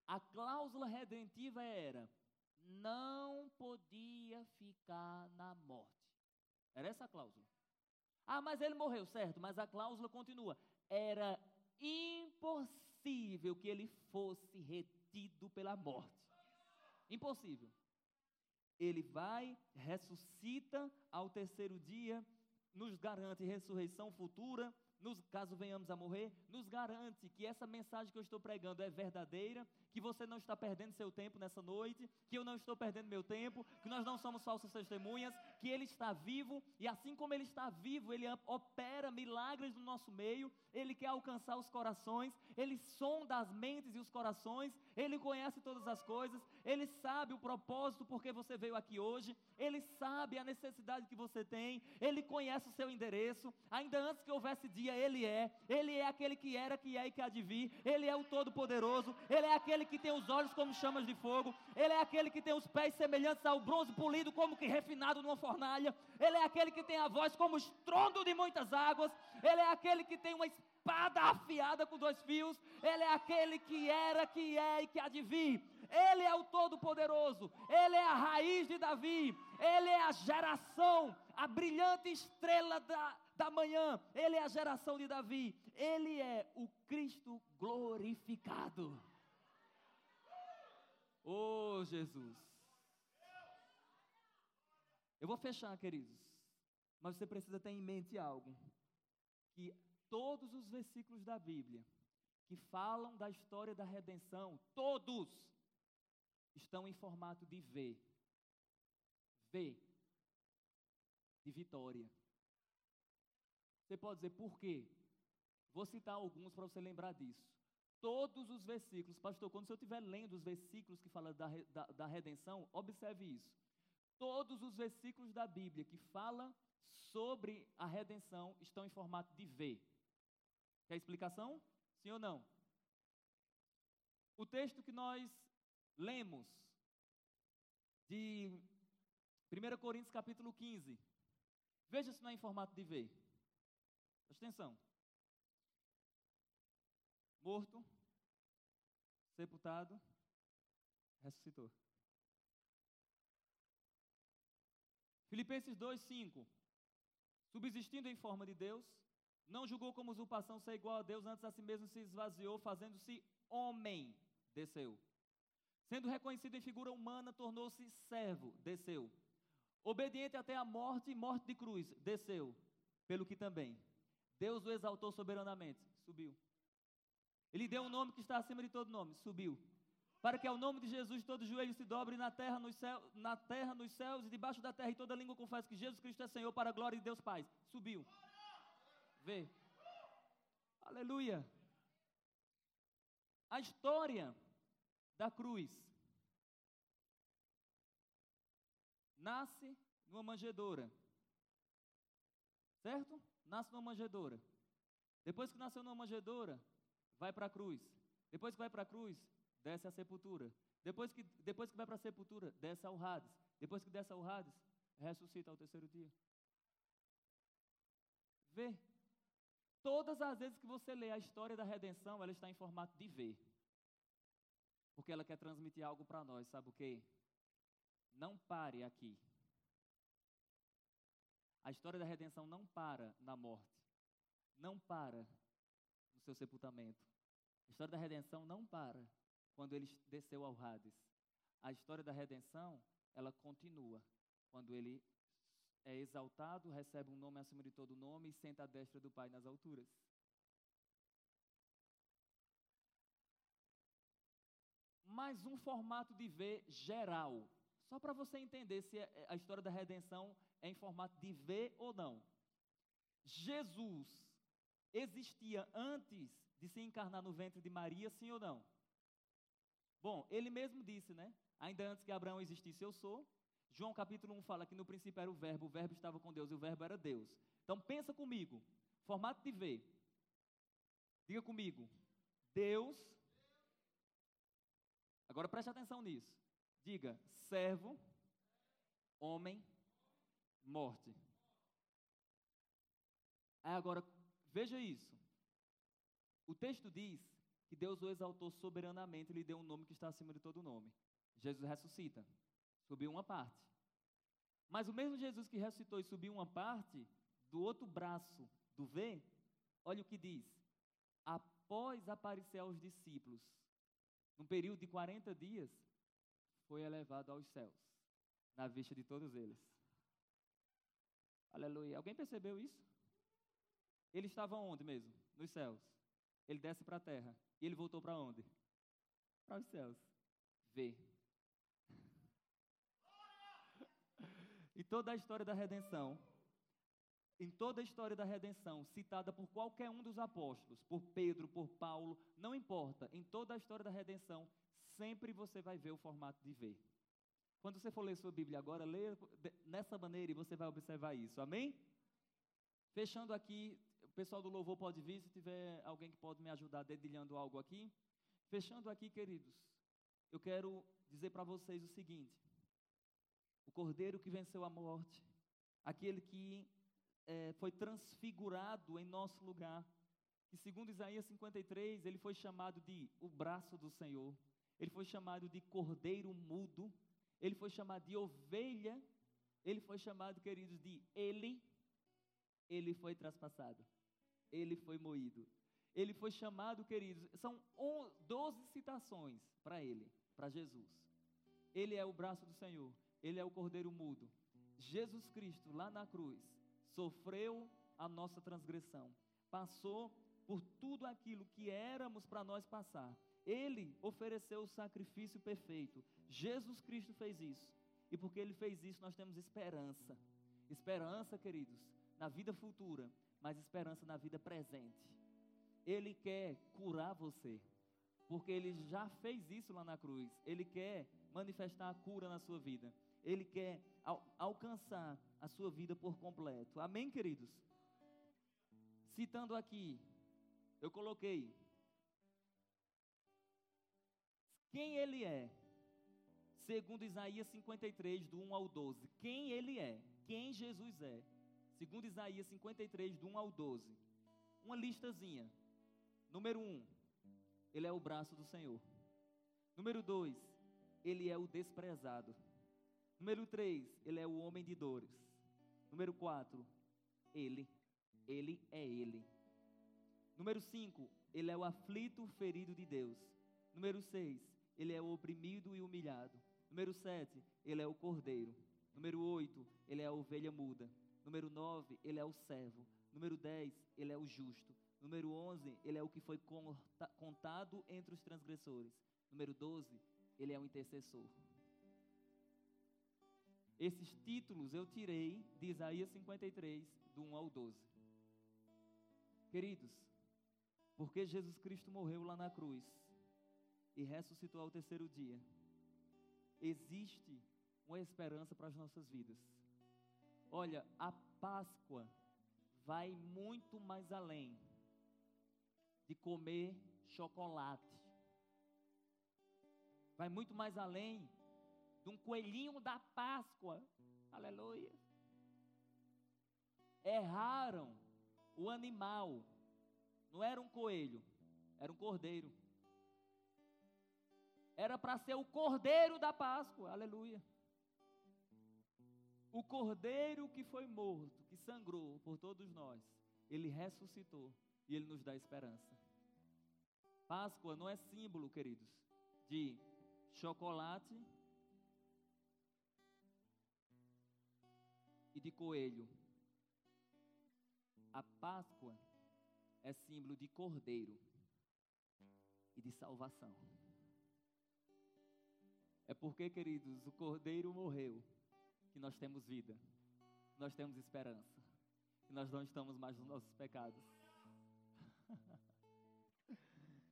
A cláusula redentiva era: não podia ficar na morte. Era essa a cláusula. Ah, mas ele morreu, certo, mas a cláusula continua. Era impossível que ele fosse retido pela morte. Impossível. Ele vai, ressuscita ao terceiro dia, nos garante ressurreição futura, nos, caso venhamos a morrer, nos garante que essa mensagem que eu estou pregando é verdadeira que você não está perdendo seu tempo nessa noite, que eu não estou perdendo meu tempo, que nós não somos falsas testemunhas, que Ele está vivo e assim como Ele está vivo, Ele opera milagres no nosso meio, Ele quer alcançar os corações, Ele sonda as mentes e os corações, Ele conhece todas as coisas, Ele sabe o propósito porque você veio aqui hoje, Ele sabe a necessidade que você tem, Ele conhece o seu endereço, ainda antes que houvesse dia, Ele é, Ele é aquele que era, que é e que há de vir, Ele é o Todo-Poderoso, Ele é aquele que tem os olhos como chamas de fogo, Ele é aquele que tem os pés semelhantes ao bronze polido, como que refinado numa fornalha, Ele é aquele que tem a voz como estrondo de muitas águas, Ele é aquele que tem uma espada afiada com dois fios, Ele é aquele que era, que é e que vir. Ele é o Todo-Poderoso, Ele é a raiz de Davi, Ele é a geração, a brilhante estrela da, da manhã, Ele é a geração de Davi, Ele é o Cristo glorificado. Oh, Jesus. Eu vou fechar, queridos, mas você precisa ter em mente algo: que todos os versículos da Bíblia que falam da história da redenção, todos estão em formato de V. V. De vitória. Você pode dizer por quê? Vou citar alguns para você lembrar disso. Todos os versículos, pastor, quando você estiver lendo os versículos que falam da, da, da redenção, observe isso. Todos os versículos da Bíblia que falam sobre a redenção estão em formato de V. Quer explicação? Sim ou não? O texto que nós lemos de 1 Coríntios capítulo 15. Veja se não é em formato de V. Presta atenção. Morto, sepultado, ressuscitou. Filipenses 2, 5. Subsistindo em forma de Deus, não julgou como usurpação ser igual a Deus, antes a si mesmo se esvaziou, fazendo-se homem, desceu. Sendo reconhecido em figura humana, tornou-se servo, desceu. Obediente até a morte e morte de cruz, desceu. Pelo que também Deus o exaltou soberanamente, subiu. Ele deu um nome que está acima de todo nome, subiu. Para que ao nome de Jesus todo joelho se dobre na terra, nos céus, na terra, nos céus e debaixo da terra, e toda língua confesse que Jesus Cristo é Senhor para a glória de Deus Pai. Subiu. Vê. Aleluia. A história da cruz nasce numa manjedoura. Certo? Nasce numa manjedoura. Depois que nasceu numa manjedoura, vai para a cruz. Depois que vai para a cruz, desce à sepultura. Depois que, depois que vai para a sepultura, desce ao Hades. Depois que desce ao Hades, ressuscita ao terceiro dia. Vê Todas as vezes que você lê a história da redenção, ela está em formato de ver. Porque ela quer transmitir algo para nós, sabe o quê? Não pare aqui. A história da redenção não para na morte. Não para no seu sepultamento. A história da redenção não para quando ele desceu ao Hades. A história da redenção, ela continua quando ele é exaltado, recebe um nome acima de todo nome e senta à destra do Pai nas alturas. Mais um formato de V geral, só para você entender se é, é, a história da redenção é em formato de V ou não. Jesus existia antes de se encarnar no ventre de Maria, sim ou não? Bom, ele mesmo disse, né? Ainda antes que Abraão existisse, eu sou. João capítulo 1 fala que no princípio era o verbo, o verbo estava com Deus e o verbo era Deus. Então pensa comigo, formato de V. Diga comigo, Deus. Agora preste atenção nisso. Diga, servo, homem, morte. Aí agora, veja isso. O texto diz que Deus o exaltou soberanamente e lhe deu um nome que está acima de todo nome. Jesus ressuscita subiu uma parte. Mas o mesmo Jesus que ressuscitou e subiu uma parte, do outro braço do V, olha o que diz. Após aparecer aos discípulos, num período de 40 dias, foi elevado aos céus, na vista de todos eles. Aleluia. Alguém percebeu isso? Ele estava onde mesmo? Nos céus. Ele desce para a terra. E ele voltou para onde? Para os céus. Vê. E toda a história da redenção, em toda a história da redenção, citada por qualquer um dos apóstolos, por Pedro, por Paulo, não importa, em toda a história da redenção, sempre você vai ver o formato de ver. Quando você for ler sua Bíblia agora, leia nessa maneira e você vai observar isso, amém? Fechando aqui, o pessoal do louvor pode vir, se tiver alguém que pode me ajudar dedilhando algo aqui. Fechando aqui, queridos, eu quero dizer para vocês o seguinte: o cordeiro que venceu a morte, aquele que é, foi transfigurado em nosso lugar, que segundo Isaías 53, ele foi chamado de o braço do Senhor, ele foi chamado de cordeiro mudo, ele foi chamado de ovelha, ele foi chamado, queridos, de ele, ele foi traspassado, ele foi moído, ele foi chamado, queridos, são 12 citações para ele, para Jesus. Ele é o braço do Senhor, ele é o cordeiro mudo. Jesus Cristo, lá na cruz, sofreu a nossa transgressão, passou por tudo aquilo que éramos para nós passar. Ele ofereceu o sacrifício perfeito. Jesus Cristo fez isso. E porque ele fez isso, nós temos esperança. Esperança, queridos, na vida futura, mas esperança na vida presente. Ele quer curar você, porque ele já fez isso lá na cruz. Ele quer manifestar a cura na sua vida. Ele quer al alcançar a sua vida por completo. Amém, queridos? Citando aqui, eu coloquei quem ele é, segundo Isaías 53, do 1 ao 12. Quem ele é, quem Jesus é, segundo Isaías 53, do 1 ao 12. Uma listazinha. Número 1, ele é o braço do Senhor. Número 2, ele é o desprezado. Número 3, ele é o homem de dores. Número 4, ele, ele é ele. Número 5, ele é o aflito ferido de Deus. Número 6, ele é o oprimido e humilhado. Número 7, ele é o cordeiro. Número 8, ele é a ovelha muda. Número 9, ele é o servo. Número 10, ele é o justo. Número 11, ele é o que foi contado entre os transgressores. Número 12, ele é o intercessor. Esses títulos eu tirei de Isaías 53, do 1 ao 12. Queridos, porque Jesus Cristo morreu lá na cruz e ressuscitou ao terceiro dia, existe uma esperança para as nossas vidas. Olha, a Páscoa vai muito mais além de comer chocolate. Vai muito mais além de um coelhinho da Páscoa. Aleluia. Erraram o animal não era um coelho, era um cordeiro. Era para ser o cordeiro da Páscoa, aleluia. O cordeiro que foi morto, que sangrou por todos nós, ele ressuscitou e ele nos dá esperança. Páscoa não é símbolo, queridos, de chocolate e de coelho. A Páscoa é símbolo de cordeiro e de salvação. É porque, queridos, o cordeiro morreu que nós temos vida, nós temos esperança, e nós não estamos mais nos nossos pecados.